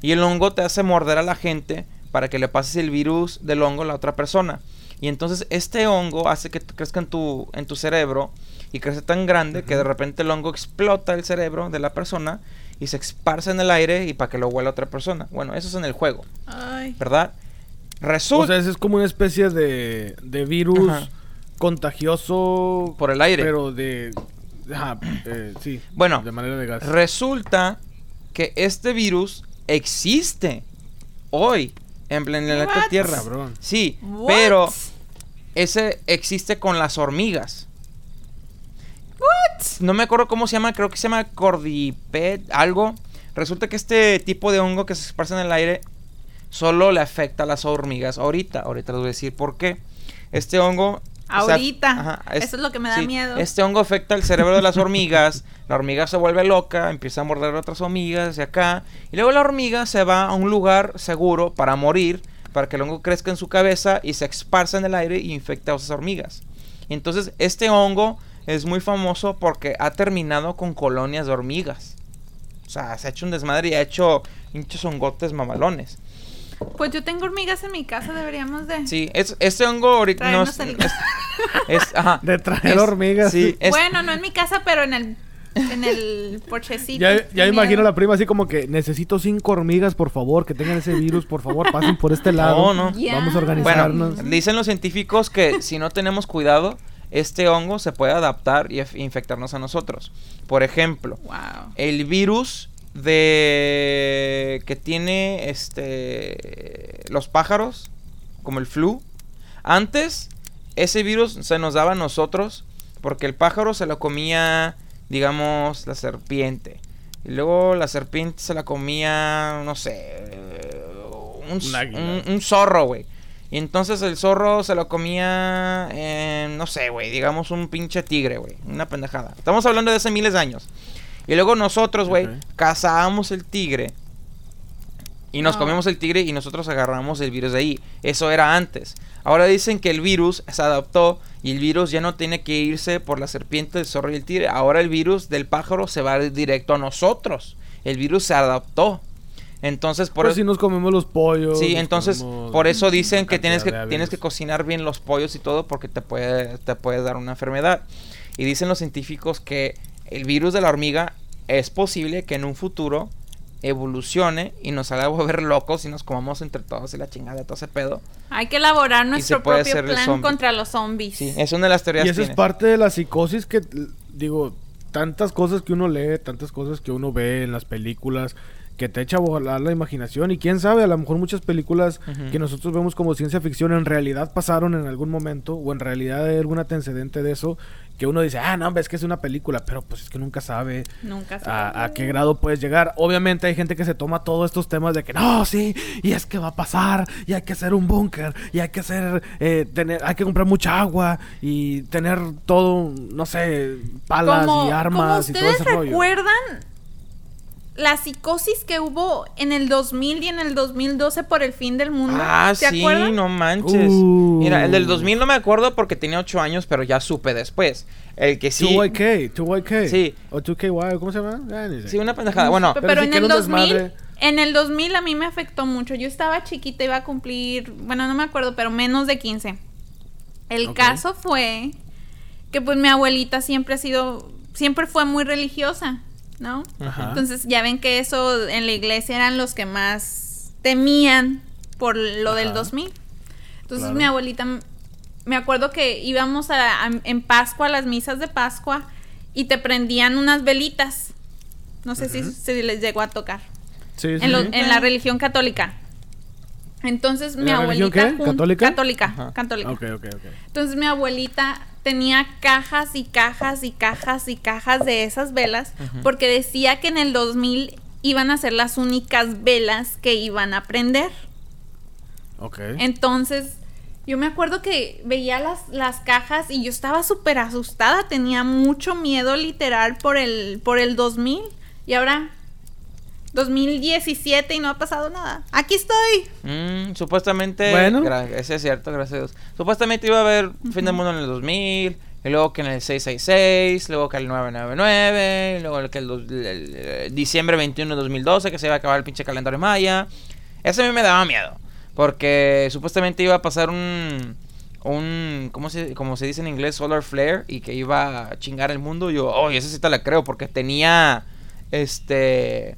Y el hongo te hace morder a la gente para que le pases el virus del hongo a la otra persona. Y entonces este hongo hace que crezca en tu, en tu cerebro y crece tan grande que de repente el hongo explota el cerebro de la persona y se esparce en el aire y para que lo huela otra persona. Bueno, eso es en el juego, Ay. ¿verdad? O Resulta sea, ese es como una especie de, de virus Ajá. Contagioso. por el aire. Pero de. Ajá, eh, sí. Bueno, De manera de gas. Resulta que este virus existe hoy en planeta? Tierra. Cabrón. Sí, What? pero ese existe con las hormigas. What? No me acuerdo cómo se llama, creo que se llama Cordipet, algo. Resulta que este tipo de hongo que se esparce en el aire solo le afecta a las hormigas ahorita. Ahorita les voy a decir por qué. Este hongo... o sea, Ahorita. ajá, es- Eso es lo que me da sí, miedo. Este hongo afecta el cerebro de las hormigas. la hormiga se vuelve loca, empieza a morder a otras hormigas de acá. Y luego la hormiga se va a un lugar seguro para morir, para que el hongo crezca en su cabeza y se esparza en el aire y infecte a esas hormigas. Y entonces este hongo es muy famoso porque ha terminado con colonias de hormigas. O sea, se ha hecho un desmadre y ha hecho hinchos hongotes mamalones. Pues yo tengo hormigas en mi casa, deberíamos de... Sí, es, este hongo ahorita no es- es- ajá. De traer Es- hormigas. Sí, es- Bueno, no en mi casa, pero en el, en el porchecito. Ya, ya Qué imagino a la prima así como que necesito cinco hormigas, por favor, que tengan ese virus, por favor, pasen por este lado. No, no. Ya. Vamos a Bueno, organizarnos. dicen los científicos que si no tenemos cuidado, este hongo se puede adaptar y infectarnos a nosotros. Por ejemplo, Wow. el virus de que tiene este los pájaros, como el flu. Antes ese virus se nos daba a nosotros porque el pájaro se lo comía, digamos, la serpiente. Y luego la serpiente se la comía, no sé, un, zorro, güey. Y entonces el zorro se lo comía, eh, no sé, güey, digamos un pinche tigre, güey. Una pendejada. Estamos hablando de hace miles de años. Y luego nosotros, güey, cazábamos el tigre. Y nos No. comemos el tigre y nosotros agarramos el virus de ahí. Eso era antes. Ahora dicen que el virus se adaptó y el virus ya no tiene que irse por la serpiente, el zorro y el tigre. Ahora el virus del pájaro se va directo a nosotros. El virus se adaptó. Entonces, por Pues eso... si nos comemos los pollos. Sí, entonces por eso dicen que tienes que tienes que cocinar bien los pollos y todo porque te puede te puede dar una enfermedad. Y dicen los científicos que el virus de la hormiga es posible que en un futuro evolucione y nos haga volver locos y nos comamos entre todos y la chingada de todo ese pedo. Hay que elaborar nuestro puede propio plan contra los zombies. Sí, es una de las teorías Y eso que es tiene. parte de la psicosis que, digo, tantas cosas que uno lee, tantas cosas que uno ve en las películas, que te echa a volar la imaginación. Y quién sabe, a lo mejor muchas películas que nosotros vemos como ciencia ficción en realidad pasaron en algún momento, o en realidad hay algún antecedente de eso, que uno dice, ah, no, es que es una película, pero pues es que nunca sabe. Nunca A, a qué grado puedes llegar. Obviamente hay gente que se toma todos estos temas de que no, sí, y es que va a pasar, y hay que hacer un búnker, y hay que hacer, eh, tener, hay que comprar mucha agua, y tener todo, no sé, palas como, y armas y como todo ustedes ese rollo. recuerdan la psicosis que hubo en el 2000 y en el 2012 por el fin del mundo. Ah, ¿Se sí, acuerdan? no manches. Uh. Mira, el del 2000 no me acuerdo porque tenía 8 años, pero ya supe después. El que sí. 2YK, 2YK. Sí. O 2KY, ¿cómo se llama? Ah. Sí, una pendejada. Bueno, Pero, pero sí en el era un 2000, desmadre. en el 2000 a mí me afectó mucho. Yo estaba chiquita, iba a cumplir, bueno, no me acuerdo, pero menos de 15. El Ok. caso fue que pues mi abuelita siempre ha sido, siempre fue muy religiosa, ¿no? Ajá. Entonces ya ven que eso en la iglesia eran los que más temían por lo del Ajá. 2000. Entonces Claro. mi abuelita, me acuerdo que íbamos a, a- en Pascua, a las misas de Pascua, y te prendían unas velitas. No sé si, Ujú. si les llegó a tocar. Sí, sí, En, lo- sí. en la religión católica. Entonces mi ¿La religión abuelita... qué? ¿Católica? Católica, Ajá. católica. Ok, ok, ok. Entonces mi abuelita tenía cajas y cajas y cajas y cajas de esas velas porque decía que en el 2000 iban a ser las únicas velas que iban a prender. Ok. Entonces yo me acuerdo que veía las, las cajas y yo estaba súper asustada, tenía mucho miedo literal por el, por el 2000 y ahora 2017 y no ha pasado nada. Aquí estoy. mm, supuestamente. Bueno. ese es cierto, gracias a Dios. Supuestamente iba a haber fin del mundo en el 2000. Y luego que en el 666, luego que el 999, y luego el que el, el- el- el diciembre 21 de 2012, que se iba a acabar el pinche calendario maya. Eso a mí me daba miedo. Porque supuestamente iba a pasar un. Un. ¿Cómo se, como se dice en inglés? Solar flare. Y que iba a chingar el mundo. Y yo, oh, esa sí te la creo. Porque tenía. Este.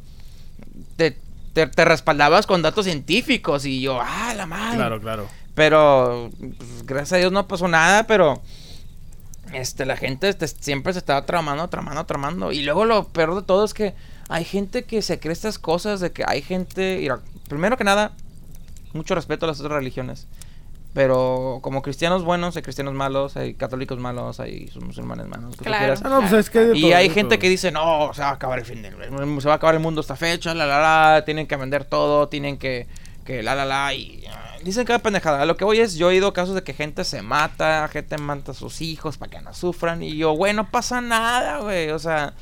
Te, te, te respaldabas con datos científicos. Y yo, ah, la madre. Claro, claro. Pero, pues, gracias a Dios no pasó nada, pero este, la gente este, siempre se estaba tramando, tramando, tramando. Y luego lo peor de todo es que hay gente que se cree estas cosas de que hay gente. mira, primero que nada, mucho respeto a las otras religiones. Pero como cristianos buenos, hay cristianos malos, hay católicos malos, hay musulmanes malos. lo que tú Claro. quieras. Ah, no, pues es que hay Y hay gente todo. que dice, no, se va a acabar el fin del mundo, se va a acabar el mundo esta fecha, la la la, tienen que vender todo, tienen que, que la la la, y ah, dicen cada pendejada. Lo que voy es, yo he oído casos de que gente se mata, gente mata a sus hijos para que no sufran, y yo, güey, no pasa nada, güey, o sea...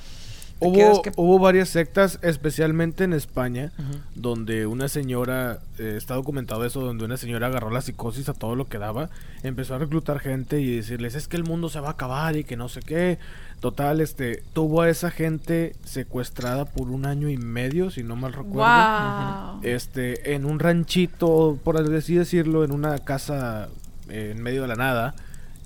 Hubo, que- hubo varias sectas, especialmente en España, donde una señora, eh, está documentado eso, donde una señora agarró la psicosis a todo lo que daba, empezó a reclutar gente y decirles, es que el mundo se va a acabar y que no sé qué. Total, este, tuvo a esa gente secuestrada por un año y medio, si no mal recuerdo. Wow. Este, en un ranchito, por así decirlo, en una casa eh, en medio de la nada.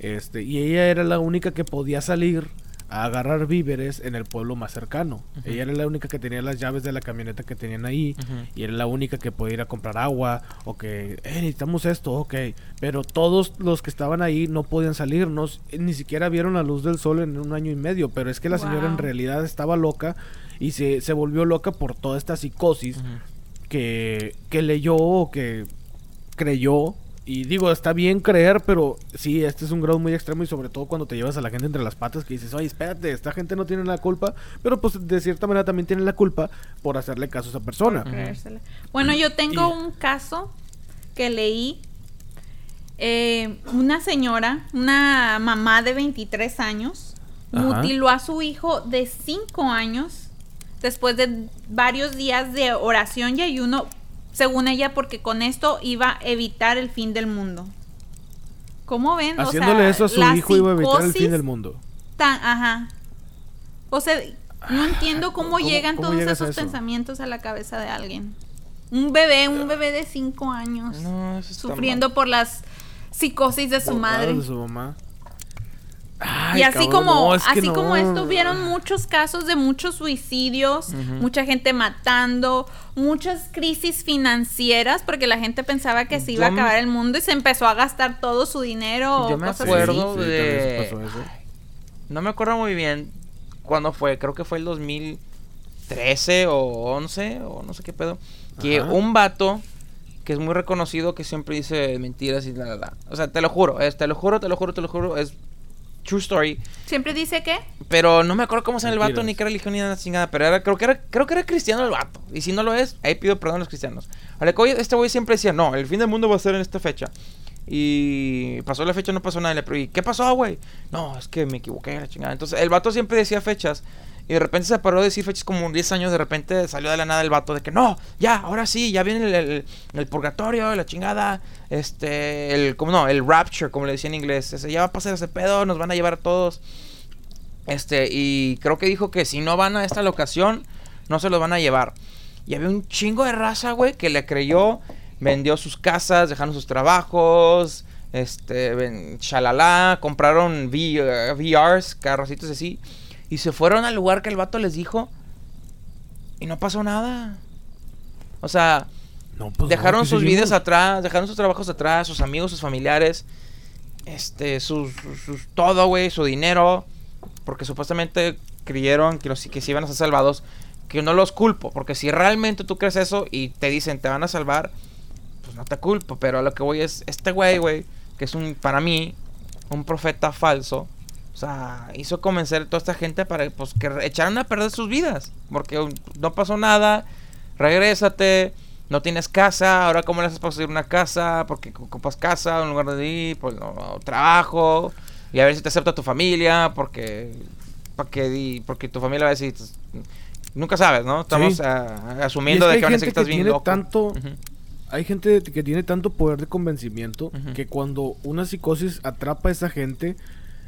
Este, y ella era la única que podía salir a agarrar víveres en el pueblo más cercano. Ella era la única que tenía las llaves de la camioneta que tenían ahí. Y era la única que podía ir a comprar agua. O que, eh, necesitamos esto, ok. Pero todos los que estaban ahí no podían salir. No, s- ni siquiera vieron la luz del sol en un año y medio. Pero es que la señora en realidad estaba loca. Y se, se volvió loca por toda esta psicosis que, que leyó o que creyó. Y digo, está bien creer, pero sí, este es un grado muy extremo y sobre todo cuando te llevas a la gente entre las patas que dices, oye, espérate, esta gente no tiene la culpa, pero pues de cierta manera también tiene la culpa por hacerle caso a esa persona. Bueno, yo tengo Y- un caso que leí. eh, una señora, una mamá de 23 años, Ajá. mutiló a su hijo de 5 años después de varios días de oración y ayuno, según ella, porque con esto iba a evitar el fin del mundo. ¿Cómo ven? O sea, Haciéndole eso a su hijo iba a evitar el fin del mundo. tan- ajá. O sea, no entiendo cómo, ¿cómo- llegan cómo todos a esos eso? pensamientos a la cabeza de alguien. Un bebé, un bebé de cinco años, No, sufriendo por las psicosis de su Por madre. de su mamá. Ay, y así cabrón, como, no, es así no. como esto, hubieron muchos casos de muchos suicidios, mucha gente matando, muchas crisis financieras, porque la gente pensaba que se iba Yo a me- acabar el mundo y se empezó a gastar todo su dinero Yo o me cosas acuerdo así. Sí, de- pasó eso. No me acuerdo muy bien cuándo fue, creo que fue el 2013 o 11 o no sé qué pedo. Que Ajá. un vato que es muy reconocido que siempre dice mentiras y la la la. O sea, te lo juro, es, te lo juro, te lo juro, te lo juro, es true story. Siempre dice que Pero no me acuerdo cómo se llama el vato, Mentiras. ni qué religión ni nada chingada. Pero era, creo que era, creo que era cristiano el vato. Y si no lo es, ahí pido perdón a los cristianos. Ahora, que hoy este güey siempre decía, no, el fin del mundo va a ser en esta fecha. Y pasó la fecha, no pasó nada. Y le pregunté, ¿qué pasó, güey? No, es que me equivoqué, la chingada. Entonces, el vato siempre decía fechas. Y de repente se paró de decir fechas como 10 años. De repente salió de la nada el vato de que no, ya, ahora sí, ya viene el, el- purgatorio, la chingada. Este, el, como no, el rapture, como le decía en inglés. Ese, ya va a pasar ese pedo, nos van a llevar a todos. Este, y creo que dijo que si no van a esta locación, no se los van a llevar. Y había un chingo de raza, güey, que le creyó, vendió sus casas, dejaron sus trabajos, este, ven- compraron V- VRs, carrocitos así, y se fueron al lugar que el vato les dijo, y no pasó nada. O sea, No, pues dejaron aquí sus vidas atrás, dejaron sus trabajos atrás, sus amigos, sus familiares, este, sus, sus- sus- todo, güey, su dinero, porque supuestamente creyeron que, los, que se iban a ser salvados, que no los culpo, porque si realmente tú crees eso y te dicen te van a salvar, pues no te culpo, pero a lo que voy es, este güey, güey, que es un, para mí, un profeta falso, o sea, hizo convencer a toda esta gente para pues, que echaran a perder sus vidas. Porque no pasó nada, regrésate, no tienes casa, ahora cómo le haces para conseguir una casa, porque ocupas casa, un lugar de ir, pues no, trabajo, y a ver si te acepta tu familia, porque porque, porque tu familia va a decir, pues, nunca sabes, ¿no? Estamos Sí. asumiendo es de que que van a decir que estás que bien loco. tanto-. Hay gente que tiene tanto poder de convencimiento que cuando una psicosis atrapa a esa gente,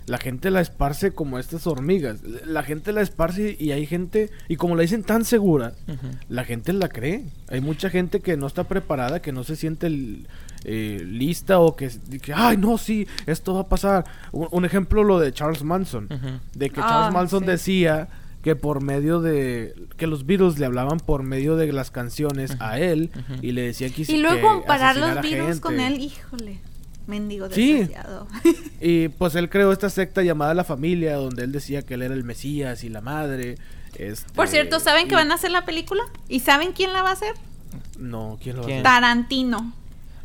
la gente la esparce como estas hormigas. La gente la esparce y hay gente, y como la dicen tan segura, la gente la cree. Hay mucha gente que no está preparada, que no se siente eh, lista o que, que, ay, no, sí, esto va a pasar. Un, un ejemplo lo de Charles Manson, de que Ah, Charles Manson sí. decía que por medio de que los Beatles le hablaban por medio de las canciones a él y le decía que Y luego que comparar los virus con él, híjole, mendigo Sí. desgraciado. Y pues él creó esta secta llamada La Familia, donde él decía que él era el Mesías y la madre. Este, Por cierto, ¿saben y- que van a hacer la película? ¿Y saben quién la va a hacer? No, ¿quién lo va a hacer? Tarantino.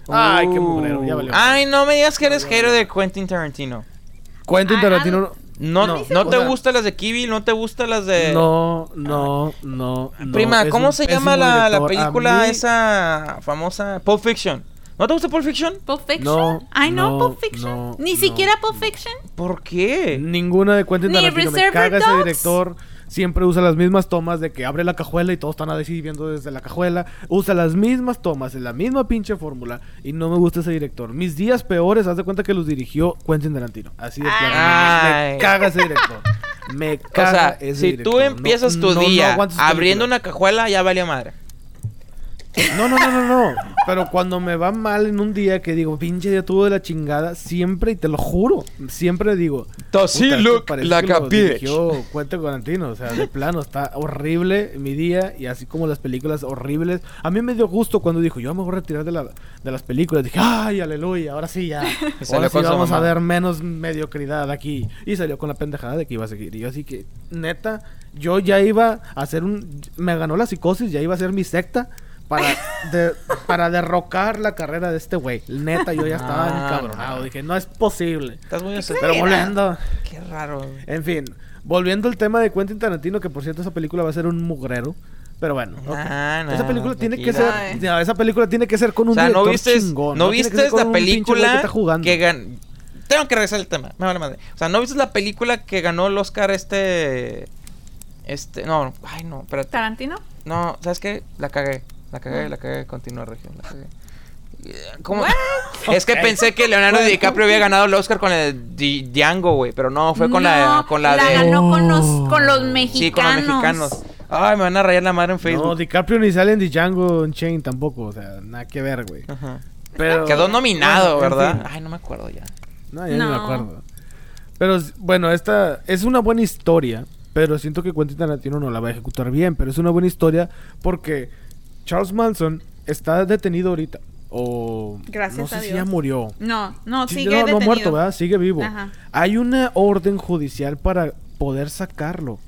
Ay, qué mugrero, ya valió. Ay, no me digas que eres hater de Quentin Tarantino. Quentin Ah, Tarantino. ah, No, No, no, te gustan las de Kiwi, no te gustan las de... No, no, no. no, Prima, ¿cómo se llama la, película mí- esa famosa Pulp Fiction? ¿No te gusta Pulp Fiction? ¿Pulp Fiction? No, Ay, no, no, Pulp Fiction. no, Ni no. siquiera Pulp Fiction. ¿Por qué? Ninguna de Quentin Ni Tarantino. Me Reservoir caga ese Dogs. director. Siempre usa las mismas tomas de que abre la cajuela y todos están así viendo desde la cajuela. Usa las mismas tomas, en la misma pinche fórmula. Y no me gusta ese director. Mis días peores, haz de cuenta que los dirigió Quentin Tarantino. Así de plano. Me, me Ay. caga ese director. Me O caga sea, ese si director. tú No- empiezas tu no- no día aguanto sus abriendo películas. una cajuela, ya valió madre. No, no, no, no, no. Pero cuando me va mal en un día que digo, pinche día tuvo de la chingada, siempre, y te lo juro, siempre digo. Does he "Puta, es que look parece like que a lo bitch?" dirigió Quentin Tarantino, o sea, de plano, está horrible mi día y así como las películas horribles. A mí me dio gusto cuando dijo, yo me voy a retirar de, la, de las películas. Dije, ay, aleluya, ahora sí ya. Ahora sí vamos a ver menos mediocridad aquí. Y salió con la pendejada de que iba a seguir. Y yo así que, neta, yo ya iba a hacer un... Me ganó la psicosis, ya iba a ser mi secta para, de- para derrocar la carrera de este güey. Neta, yo ya estaba Ah, encabronado. no. Dije, no es posible. Estás muy Pero volviendo... Qué raro. En fin, volviendo al tema de Quentin Tarantino, que por cierto esa película va a ser un mugrero. Pero bueno, ok. Ah, no, esa película tiene que ser, esa película tiene que ser con un O sea, no director viste, chingón. no viste la película que está jugando. que ganó. Tengo que regresar al tema, me vale madre. O sea, no viste la película que ganó el Oscar este. Este. No, ay, no, espérate. ¿Tarantino? No, ¿sabes qué? La cagué. La cagué, la cagué. Continúa, Regio. La cagué. ¿Cómo? Es que pensé que Leonardo Bueno. DiCaprio había ganado el Oscar con el Di- Django, güey. Pero no, fue con la, No, con la, de. ganó con los, con los Oh. mexicanos. Sí, con los mexicanos. Ay, me van a rayar la madre en Facebook. No, DiCaprio ni sale en Django Chain tampoco. O sea, nada que ver, güey. Ajá. Pero, Quedó nominado, Bueno, en ¿verdad? fin. Ay, no me acuerdo ya. No, ya ni me No. acuerdo. Pero bueno, esta es una buena historia, pero siento que Quentin Tarantino no la va a ejecutar bien, pero es una buena historia porque Charles Manson está detenido ahorita o Gracias no sé a si Dios. ya murió. No, no, Sí, sigue no, no detenido. muerto, ¿verdad? Sigue vivo. Ajá. Hay una orden judicial para poder sacarlo.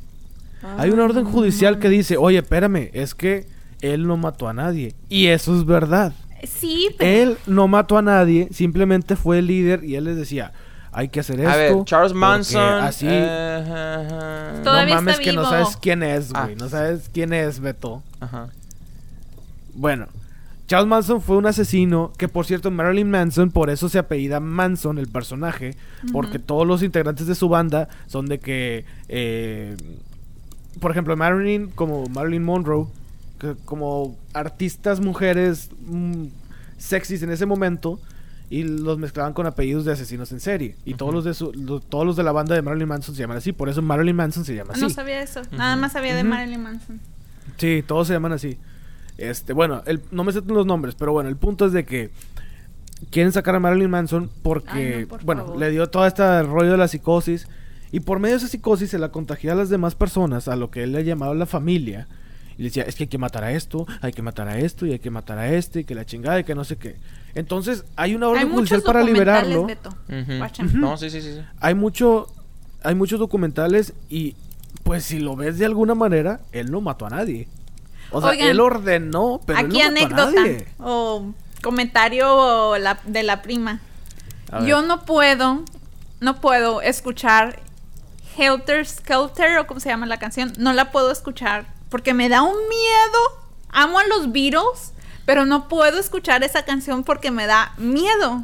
Hay una Ah, orden judicial que dice, oye, espérame, es que él no mató a nadie. Y eso es verdad. Sí, pero... Él no mató a nadie, simplemente fue el líder y él les decía, hay que hacer esto. A ver, Charles porque Manson. Así, eh, ajá, Todavía no mames está que no vivo. sabes quién es, Ah. güey. No sabes quién es, Beto. ajá. Bueno, Charles Manson fue un asesino que, por cierto, Marilyn Manson, por eso se apellida Manson, el personaje, porque todos los integrantes de su banda son de que, eh, por ejemplo, Marilyn, como Marilyn Monroe, que- como artistas mujeres mm, sexys en ese momento, y los mezclaban con apellidos de asesinos en serie. Y todos los de su- lo- todos los de la banda de Marilyn Manson se llaman así, por eso Marilyn Manson se llama así. No sabía eso. Nada más sabía de. Marilyn Manson. Sí, todos se llaman así. Este, bueno, el, no me sé los nombres, pero bueno, el punto es de que quieren sacar a Marilyn Manson porque, Ay, no, por bueno, favor. le dio todo este rollo de la psicosis y por medio de esa psicosis se la contagió a las demás personas, a lo que él le llamaba la familia. Y le decía, es que hay que matar a esto, hay que matar a esto, y hay que matar a este, y que la chingada, y que no sé qué. Entonces, hay una Hay orden judicial muchos para liberarlo. Beto. No, sí, sí. sí. Hay mucho, hay muchos documentales y pues si lo ves de alguna manera, él no mató a nadie. O sea, Oigan, él ordenó, pero Aquí él no mató a anécdota nadie. o comentario la- de la prima. A. Yo no puedo, no puedo escuchar Helter Skelter o como se llama la canción. No la puedo escuchar porque me da un miedo. Amo a los Beatles, pero no puedo escuchar esa canción porque me da miedo.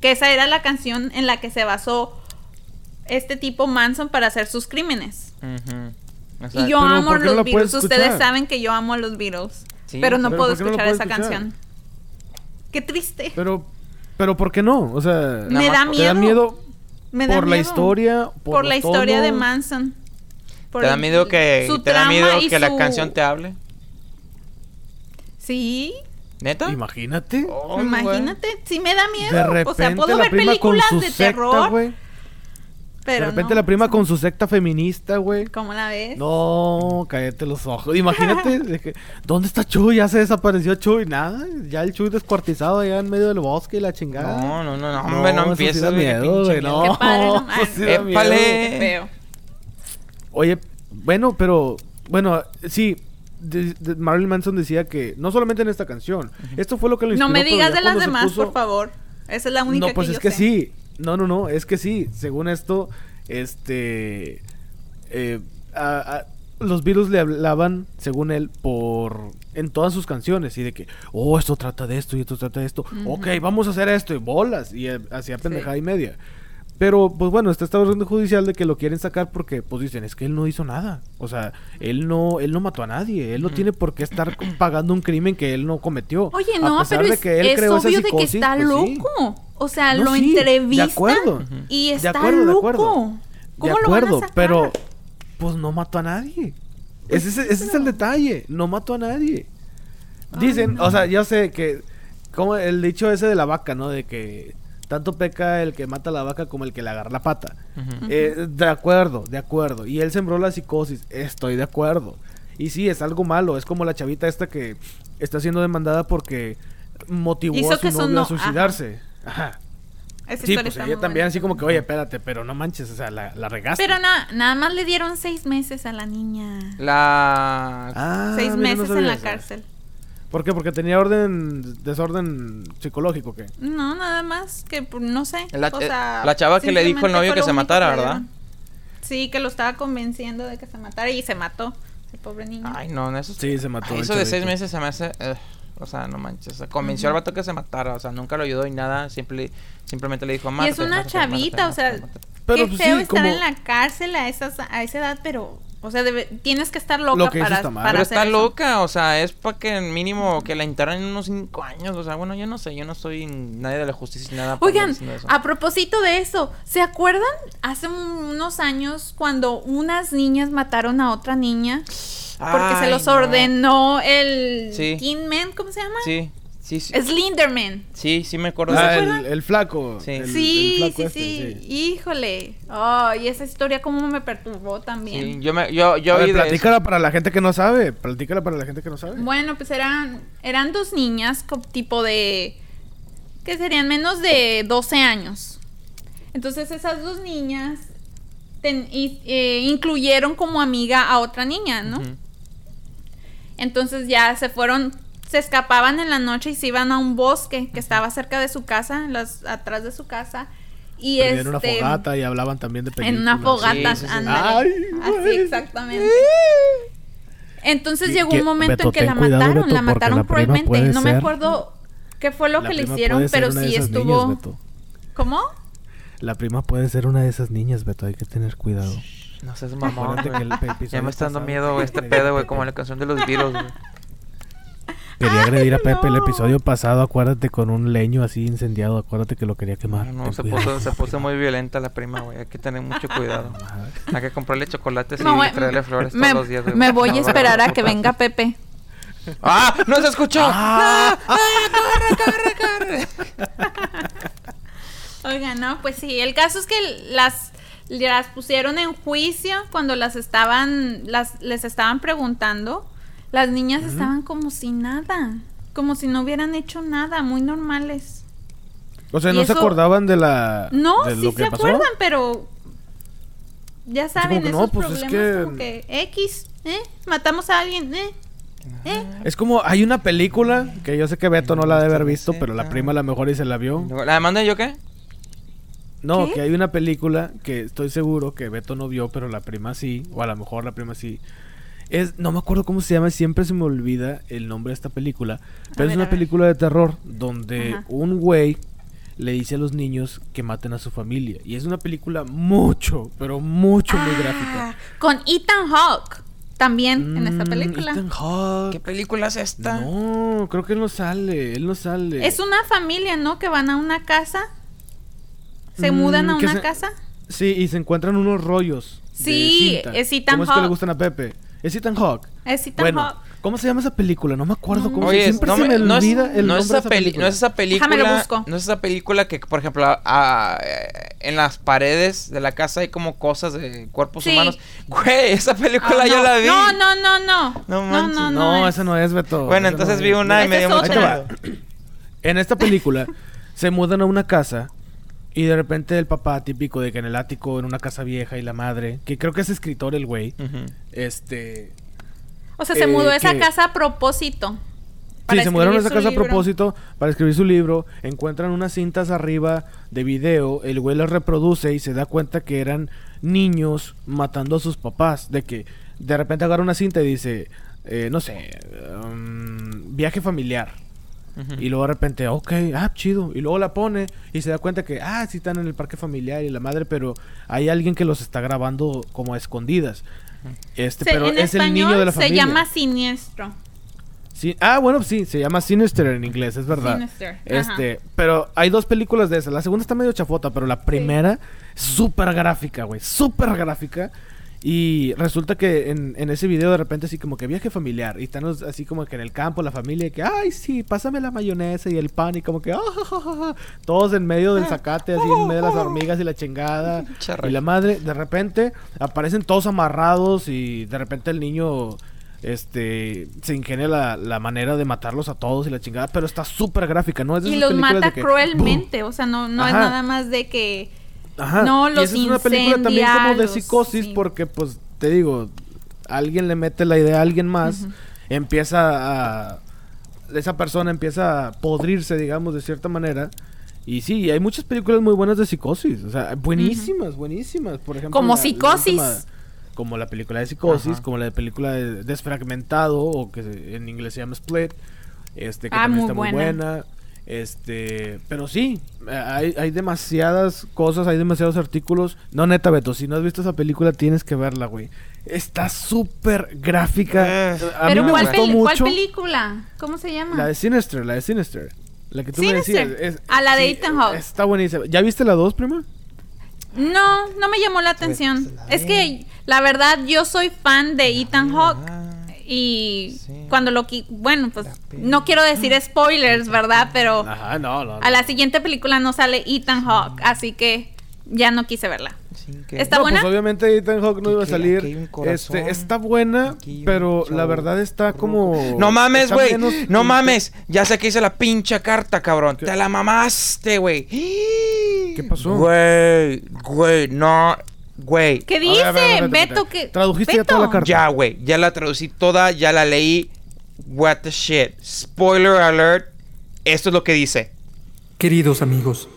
Que esa era la canción en la que se basó este tipo Manson para hacer sus crímenes. Y yo Pero amo ¿por a qué no los la Beatles. Ustedes saben que yo amo a los Beatles. Sí. Pero no Pero puedo ¿por qué no escuchar esa escuchar? canción. Qué triste. Pero, pero ¿por qué no? O sea, me da por- ¿te da miedo. miedo Me da por la miedo. historia? Por, Por, la historia de? Manson. Por ¿Te da miedo que, su te da miedo que la canción te hable? Sí, ¿Neta? Imagínate. Oh, imagínate. Sí me da miedo. de repente o sea, puedo ver películas de secta, terror, güey. Pero De repente no, la prima con su secta feminista, güey. ¿Cómo la ves? No, cállate los ojos. Imagínate, de que, ¿dónde está Chuy? Ya se desapareció Chuy. Nada, ya el Chuy descuartizado allá en medio del bosque y la chingada. No, no, no, no, hombre, no sí empieces, qué miedo, pinche güey, no. Qué padre, no sí miedo. Oye, bueno, pero, bueno, sí, de- de- Marilyn Manson decía que, no solamente en esta canción, esto fue lo que lo No inspiró, me pero digas de las demás, puso- por favor. Esa es la única No, pues que es yo que sé. sí. No, no, no, es que sí. Según esto, este. eh, a- a- los Beatles le hablaban, según él, por. En todas sus canciones. Y de que, oh, esto trata de esto y esto trata de esto. Ok, vamos a hacer esto. Y bolas. Y eh, hacía pendejada y media. Pero, pues bueno, está esta orden judicial de que lo quieren sacar porque, pues dicen, es que él no hizo nada. O sea, él no, él no mató a nadie. Él no tiene por qué estar pagando un crimen que él no cometió. Oye, A no, pesar pero de es, que él es creó esa obvio de que psicosis, está pues sí. loco. O sea, No, lo sí, entrevista De acuerdo. y De está acuerdo, de loco. acuerdo. ¿Cómo de lo van a acuerdo, sacar? pero pues no mató a nadie. Ese, es- ese es el detalle, no mató a nadie. Dicen, o sea, yo sé que como el dicho ese de la vaca, ¿no? De que tanto peca el que mata a la vaca como el que le agarra la pata. Eh, de acuerdo, de acuerdo. Y él sembró la psicosis, estoy de acuerdo. Y sí, es algo malo, es como la chavita esta que está siendo demandada porque motivó Hizo a su que novio no- a suicidarse. Ajá. Esa Sí, pues ella también buena. así como que, oye, espérate, pero no manches, o sea, la, la regaste. Pero na- nada más le dieron seis meses a la niña. La... Ah, seis no meses en la eso. cárcel. ¿Por qué? Porque tenía orden, desorden psicológico, ¿qué? No, nada más que pues, no sé. La- o eh, sea, la chava que le dijo al simplemente novio que se matara, ¿verdad? Sí, que lo estaba convenciendo de que se matara y se mató. El pobre niño. Ay, no, eso... Sí, se mató. Ay, el eso de seis meses se me hace... eh, o sea, no manches. O sea, convenció al vato que se matara. O sea, nunca lo ayudó y nada. Simple, simplemente le dijo, y mátate, es una mátate, mátate, chavita, o sea, mátate, mátate". Pero, qué pues, feo sí, estar como- en la cárcel a, esas, a esa edad, pero, o sea, debe- tienes que estar loca Lo que hizo para, está mal. para Pero hacer está eso. loca, o sea, es para que mínimo que la internen unos cinco años. O sea, bueno, yo no sé, yo no soy nadie de la justicia ni nada. Oigan, a propósito de eso, ¿se acuerdan hace unos años cuando unas niñas mataron a otra niña? Porque se los no. ordenó el Sí. Man, ¿cómo se llama? Sí, Sí, sí. Slenderman. Sí, sí me acuerdo. Ah, de el, eso. el flaco. Sí. el- el sí, flaco sí, este, sí, Híjole. Ay, esa historia como me perturbó también. Sí, yo me, yo, yo A ver, eso. platícala para la gente que no sabe. Platícala para la gente que no sabe. Bueno, pues eran, eran dos niñas tipo de... que serían menos de 12 años. Entonces esas dos niñas ten- y- eh, incluyeron como amiga a otra niña, ¿no? Entonces ya se fueron, se escapaban en la noche y se iban a un bosque que estaba cerca de su casa, en atrás de su casa. Y Prendían una este, fogata y hablaban también de películas. en una fogata, Sí, sí, sí. ándale. Ay, Así exactamente. Entonces llegó un momento Beto, en que la mataron, Beto, la mataron cruelmente. puede No me acuerdo qué fue lo La que le hicieron, pero una sí estuvo. niñas. ¿Cómo? La prima puede ser una de esas niñas, Beto. Hay que tener cuidado. No seas mamón, Ya me está dando miedo, güey, este pedo, güey, como la canción de los Beatles, güey. Quería agredir a Pepe el episodio pasado, acuérdate, con un leño así incendiado. Acuérdate que lo quería quemar. No, no, se cuidado. puso, se puso muy violenta la prima, güey. Hay que tener mucho cuidado. Hay que comprarle chocolates No, y traerle flores me, todos los días, güey. me voy a esperar a que venga Pepe. ¡Ah! ¡No se escuchó! Ah, Oigan, no, pues sí, el caso es que las las pusieron en juicio cuando las estaban las les estaban preguntando. Las niñas estaban como si nada, como si no hubieran hecho nada, muy normales. O sea, Y ¿no se acordaban de la. No, de sí lo se pasó? acuerdan, pero ya saben como que esos no, pues es problemas que- como que X, ¿eh? Matamos a alguien, ¿eh? ¿Eh? Es como, hay una película que yo sé que Beto no la ha de haber visto, pero la prima a lo mejor y se la vio. ¿La demanda yo qué? No, ¿Qué? que hay una película que estoy seguro que Beto no vio, pero la prima sí, o a lo mejor la prima sí. Es, no me acuerdo cómo se llama, siempre se me olvida el nombre de esta película, pero es una ver. película de terror donde Ajá. un güey le dice a los niños que maten a su familia. Y es una película mucho, pero mucho muy Ah, gráfica. Con Ethan Hawke también en esta Mm, película. Ethan Hawke. ¿Qué película es esta? No, creo que él no sale, él no sale. Es una familia, ¿no? Que van a una casa. Se Mm, mudan a una se- casa. Sí, y se encuentran unos rollos. de Sí, cinta. es Ethan ¿Cómo es que le Hawke. gustan a Pepe? Es Ethan Hawke. Es Ethan bueno, Hawke. ¿cómo se llama esa película? No me acuerdo cómo no. se Oye, Siempre no, se me me- no es, el no nombre es de esa película. no es esa película. Déjame lo busco. No es esa película que, por ejemplo, en las paredes de la casa hay como cosas de cuerpos Sí. humanos. Güey, esa película Ah, yo no. la vi. No, no, no, no. No No, manches. no, No, no. esa no es, Beto. Bueno, Esa entonces es. vi una y me dio mucho miedo. En esta película se mudan a una casa y de repente el papá típico de que en el ático, en una casa vieja y la madre, que creo que es escritor el güey, este... O sea, se Eh, mudó a esa que- casa a propósito. Sí, para se mudaron a esa escribir casa su a libro. propósito para escribir su libro, encuentran unas cintas arriba de video, el güey las reproduce y se da cuenta que eran niños matando a sus papás, de que de repente agarra una cinta y dice, eh, no sé, um, viaje familiar. Y luego de repente, ok, ah, chido. Y luego la pone y se da cuenta que, ah, sí están en el parque familiar y la madre, pero hay alguien que los está grabando como a escondidas. Este, Se- pero en es el niño de la se familia. llama Siniestro. Sí, ah, bueno, sí, se llama Sinister en inglés, es verdad. Sinister, Este, pero hay dos películas de esas. La segunda está medio chafota, pero la primera, súper gráfica, güey, súper gráfica. Y resulta que en, en ese video de repente así como que viaje familiar. Y están así como que en el campo, la familia, y que, ay, sí, pásame la mayonesa y el pan. Y como que, ah, ja, ja, ja, ja", todos en medio del zacate, así en medio de las hormigas y la chingada. Y la madre, de repente, aparecen todos amarrados y de repente el niño este se ingenia la, la manera de matarlos a todos y la chingada, pero está súper gráfica, ¿no? Es de Y esas los mata de que, cruelmente. O sea, no, no es nada más de que. Ajá. No, y los esa es una película también como de psicosis sí. porque pues te digo, alguien le mete la idea a alguien más, empieza a esa persona empieza a podrirse, digamos, de cierta manera. Y sí, hay muchas películas muy buenas de psicosis. O sea, buenísimas, buenísimas. Por ejemplo, Como la- la Psicosis. última- como la película de Psicosis, Ajá. como la película de Desfragmentado, o que en inglés se llama Split. Este, que Ah, también muy está muy buena. Este, pero sí, hay, hay demasiadas cosas, hay demasiados artículos. No, neta, Beto, si no has visto esa película, tienes que verla, güey. Está súper gráfica. Eh, a Pero mí me ¿cuál, gustó peli- mucho. ¿cuál película? ¿Cómo se llama? La de Sinister, la de Sinister. La que tú me Sinister. decías. es- Ah, la de Ethan Hawke. Está buenísima. ¿Ya viste la 2, prima? No, no me llamó la atención. Pues, la Es que, la verdad, yo soy fan de Ethan Hawke. Y Sí. cuando lo bueno, pues no quiero decir spoilers, ¿verdad? Pero Ajá, no, no. no. a la siguiente película no sale Ethan Hawke, así que ya no quise verla. ¿Está no, buena? pues obviamente Ethan Hawke no iba a salir. Este, está buena, pero la verdad está como. No mames, güey. menos- No mames. Ya sé que hice la pinche carta, cabrón. Te la mamaste, güey. ¿Qué pasó? Güey, güey, no. Güey. ¿Qué dice? a ver, a ver, a ver, Beto, que. Tradujiste ya toda la carta. Ya, güey. Ya la traducí toda, ya la leí. What the shit. Spoiler alert. Esto es lo que dice. Queridos amigos,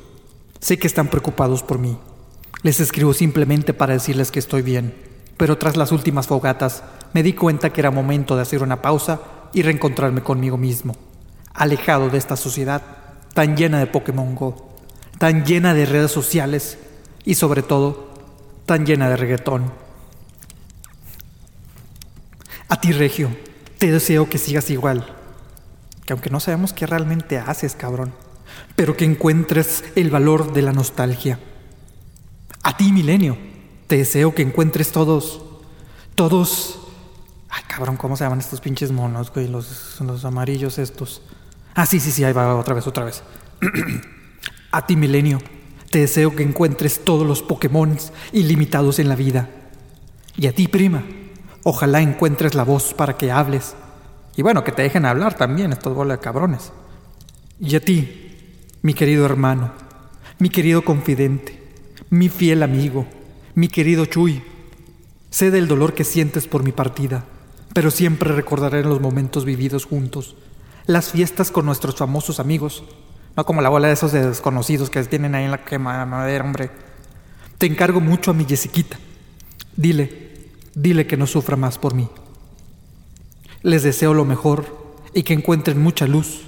sé que están preocupados por mí. Les escribo simplemente para decirles que estoy bien, pero tras las últimas fogatas me di cuenta que era momento de hacer una pausa y reencontrarme conmigo mismo, alejado de esta sociedad tan llena de Pokémon Go, tan llena de redes sociales y sobre todo tan llena de reggaetón. A ti, Regio, te deseo que sigas igual, que aunque no sabemos qué realmente haces, cabrón, pero que encuentres el valor de la nostalgia. A ti, Milenio, te deseo que encuentres todos, todos... Ay, cabrón, ¿cómo se llaman estos pinches monos, güey? Los, los amarillos estos. Ah, sí, sí, sí, ahí va otra vez, otra vez. A ti, Milenio, te deseo que encuentres todos los Pokémon ilimitados en la vida. Y a ti, prima, ojalá encuentres la voz para que hables. Y bueno, que te dejen hablar también, estos bola de cabrones. Y a ti, mi querido hermano, mi querido confidente, mi fiel amigo, mi querido Chuy. Sé del dolor que sientes por mi partida, pero siempre recordaré los momentos vividos juntos, las fiestas con nuestros famosos amigos, no como la bola de esos de desconocidos que tienen ahí en la quemadera, hombre. Te encargo mucho a mi Jessiquita. Dile, dile que no sufra más por mí. Les deseo lo mejor y que encuentren mucha luz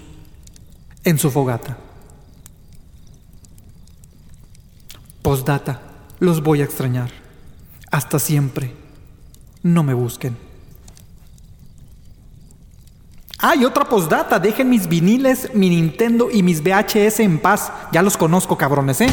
en su fogata. Postdata, los voy a extrañar. Hasta siempre. No me busquen. Ah, otra postdata. Dejen mis viniles, mi Nintendo y mis VHS en paz. Ya los conozco, cabrones, ¿eh?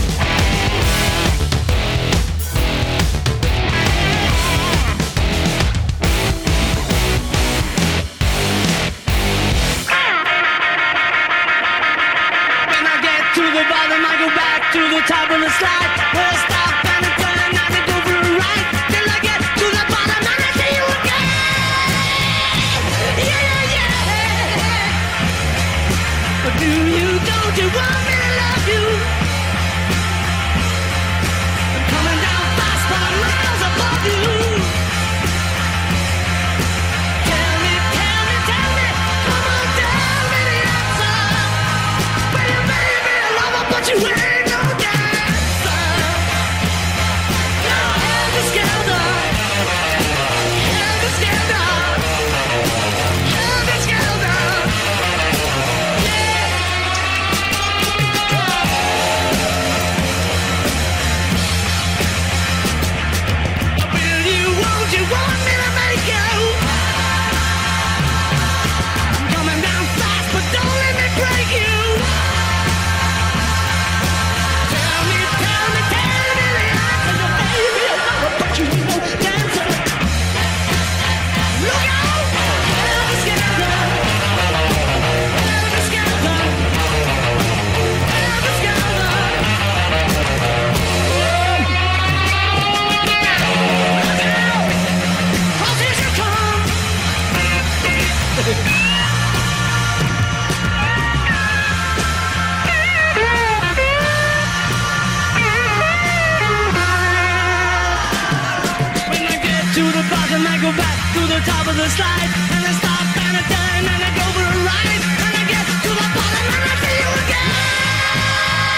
Go back to the top of the slide. And I stop and I turn and I go for a ride. And I get to the bottom and I see you again.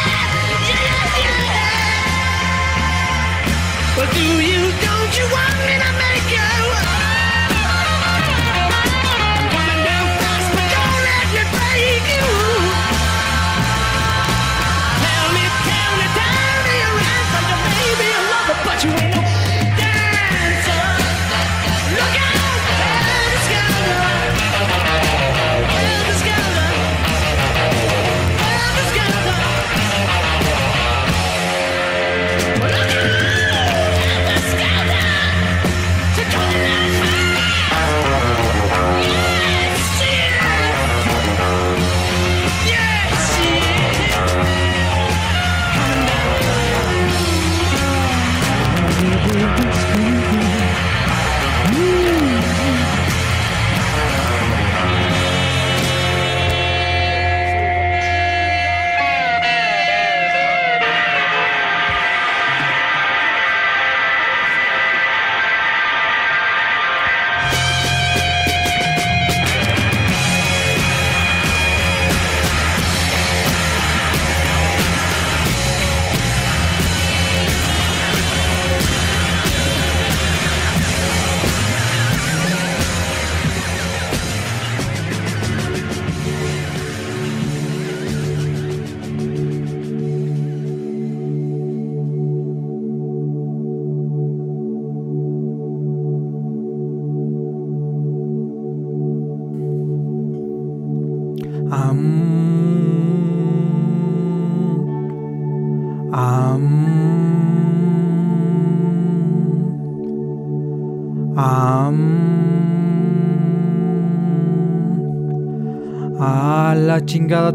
Yeah, yeah, yeah. But do you, don't you want me to make you?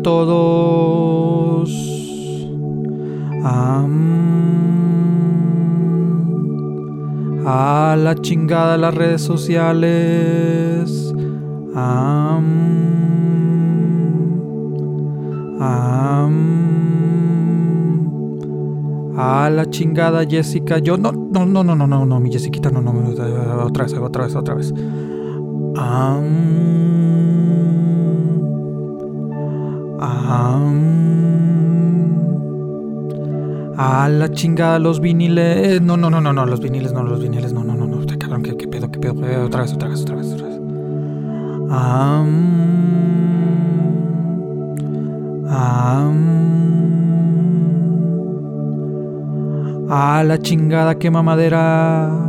Todos. A la chingada las redes sociales. Am. A la chingada Jessica. Yo no, no, no, no, no, no, no, mi Jessiquita, no, no, no, otra vez, otra vez, otra vez. Am. A la chingada los viniles. No, no, no, no, no, los viniles, no, los viniles, no, no, no, no. Cabrón, qué, qué pedo, qué pedo. Otra vez, otra vez, otra vez, otra vez. Am. Am. A la chingada, qué mamadera.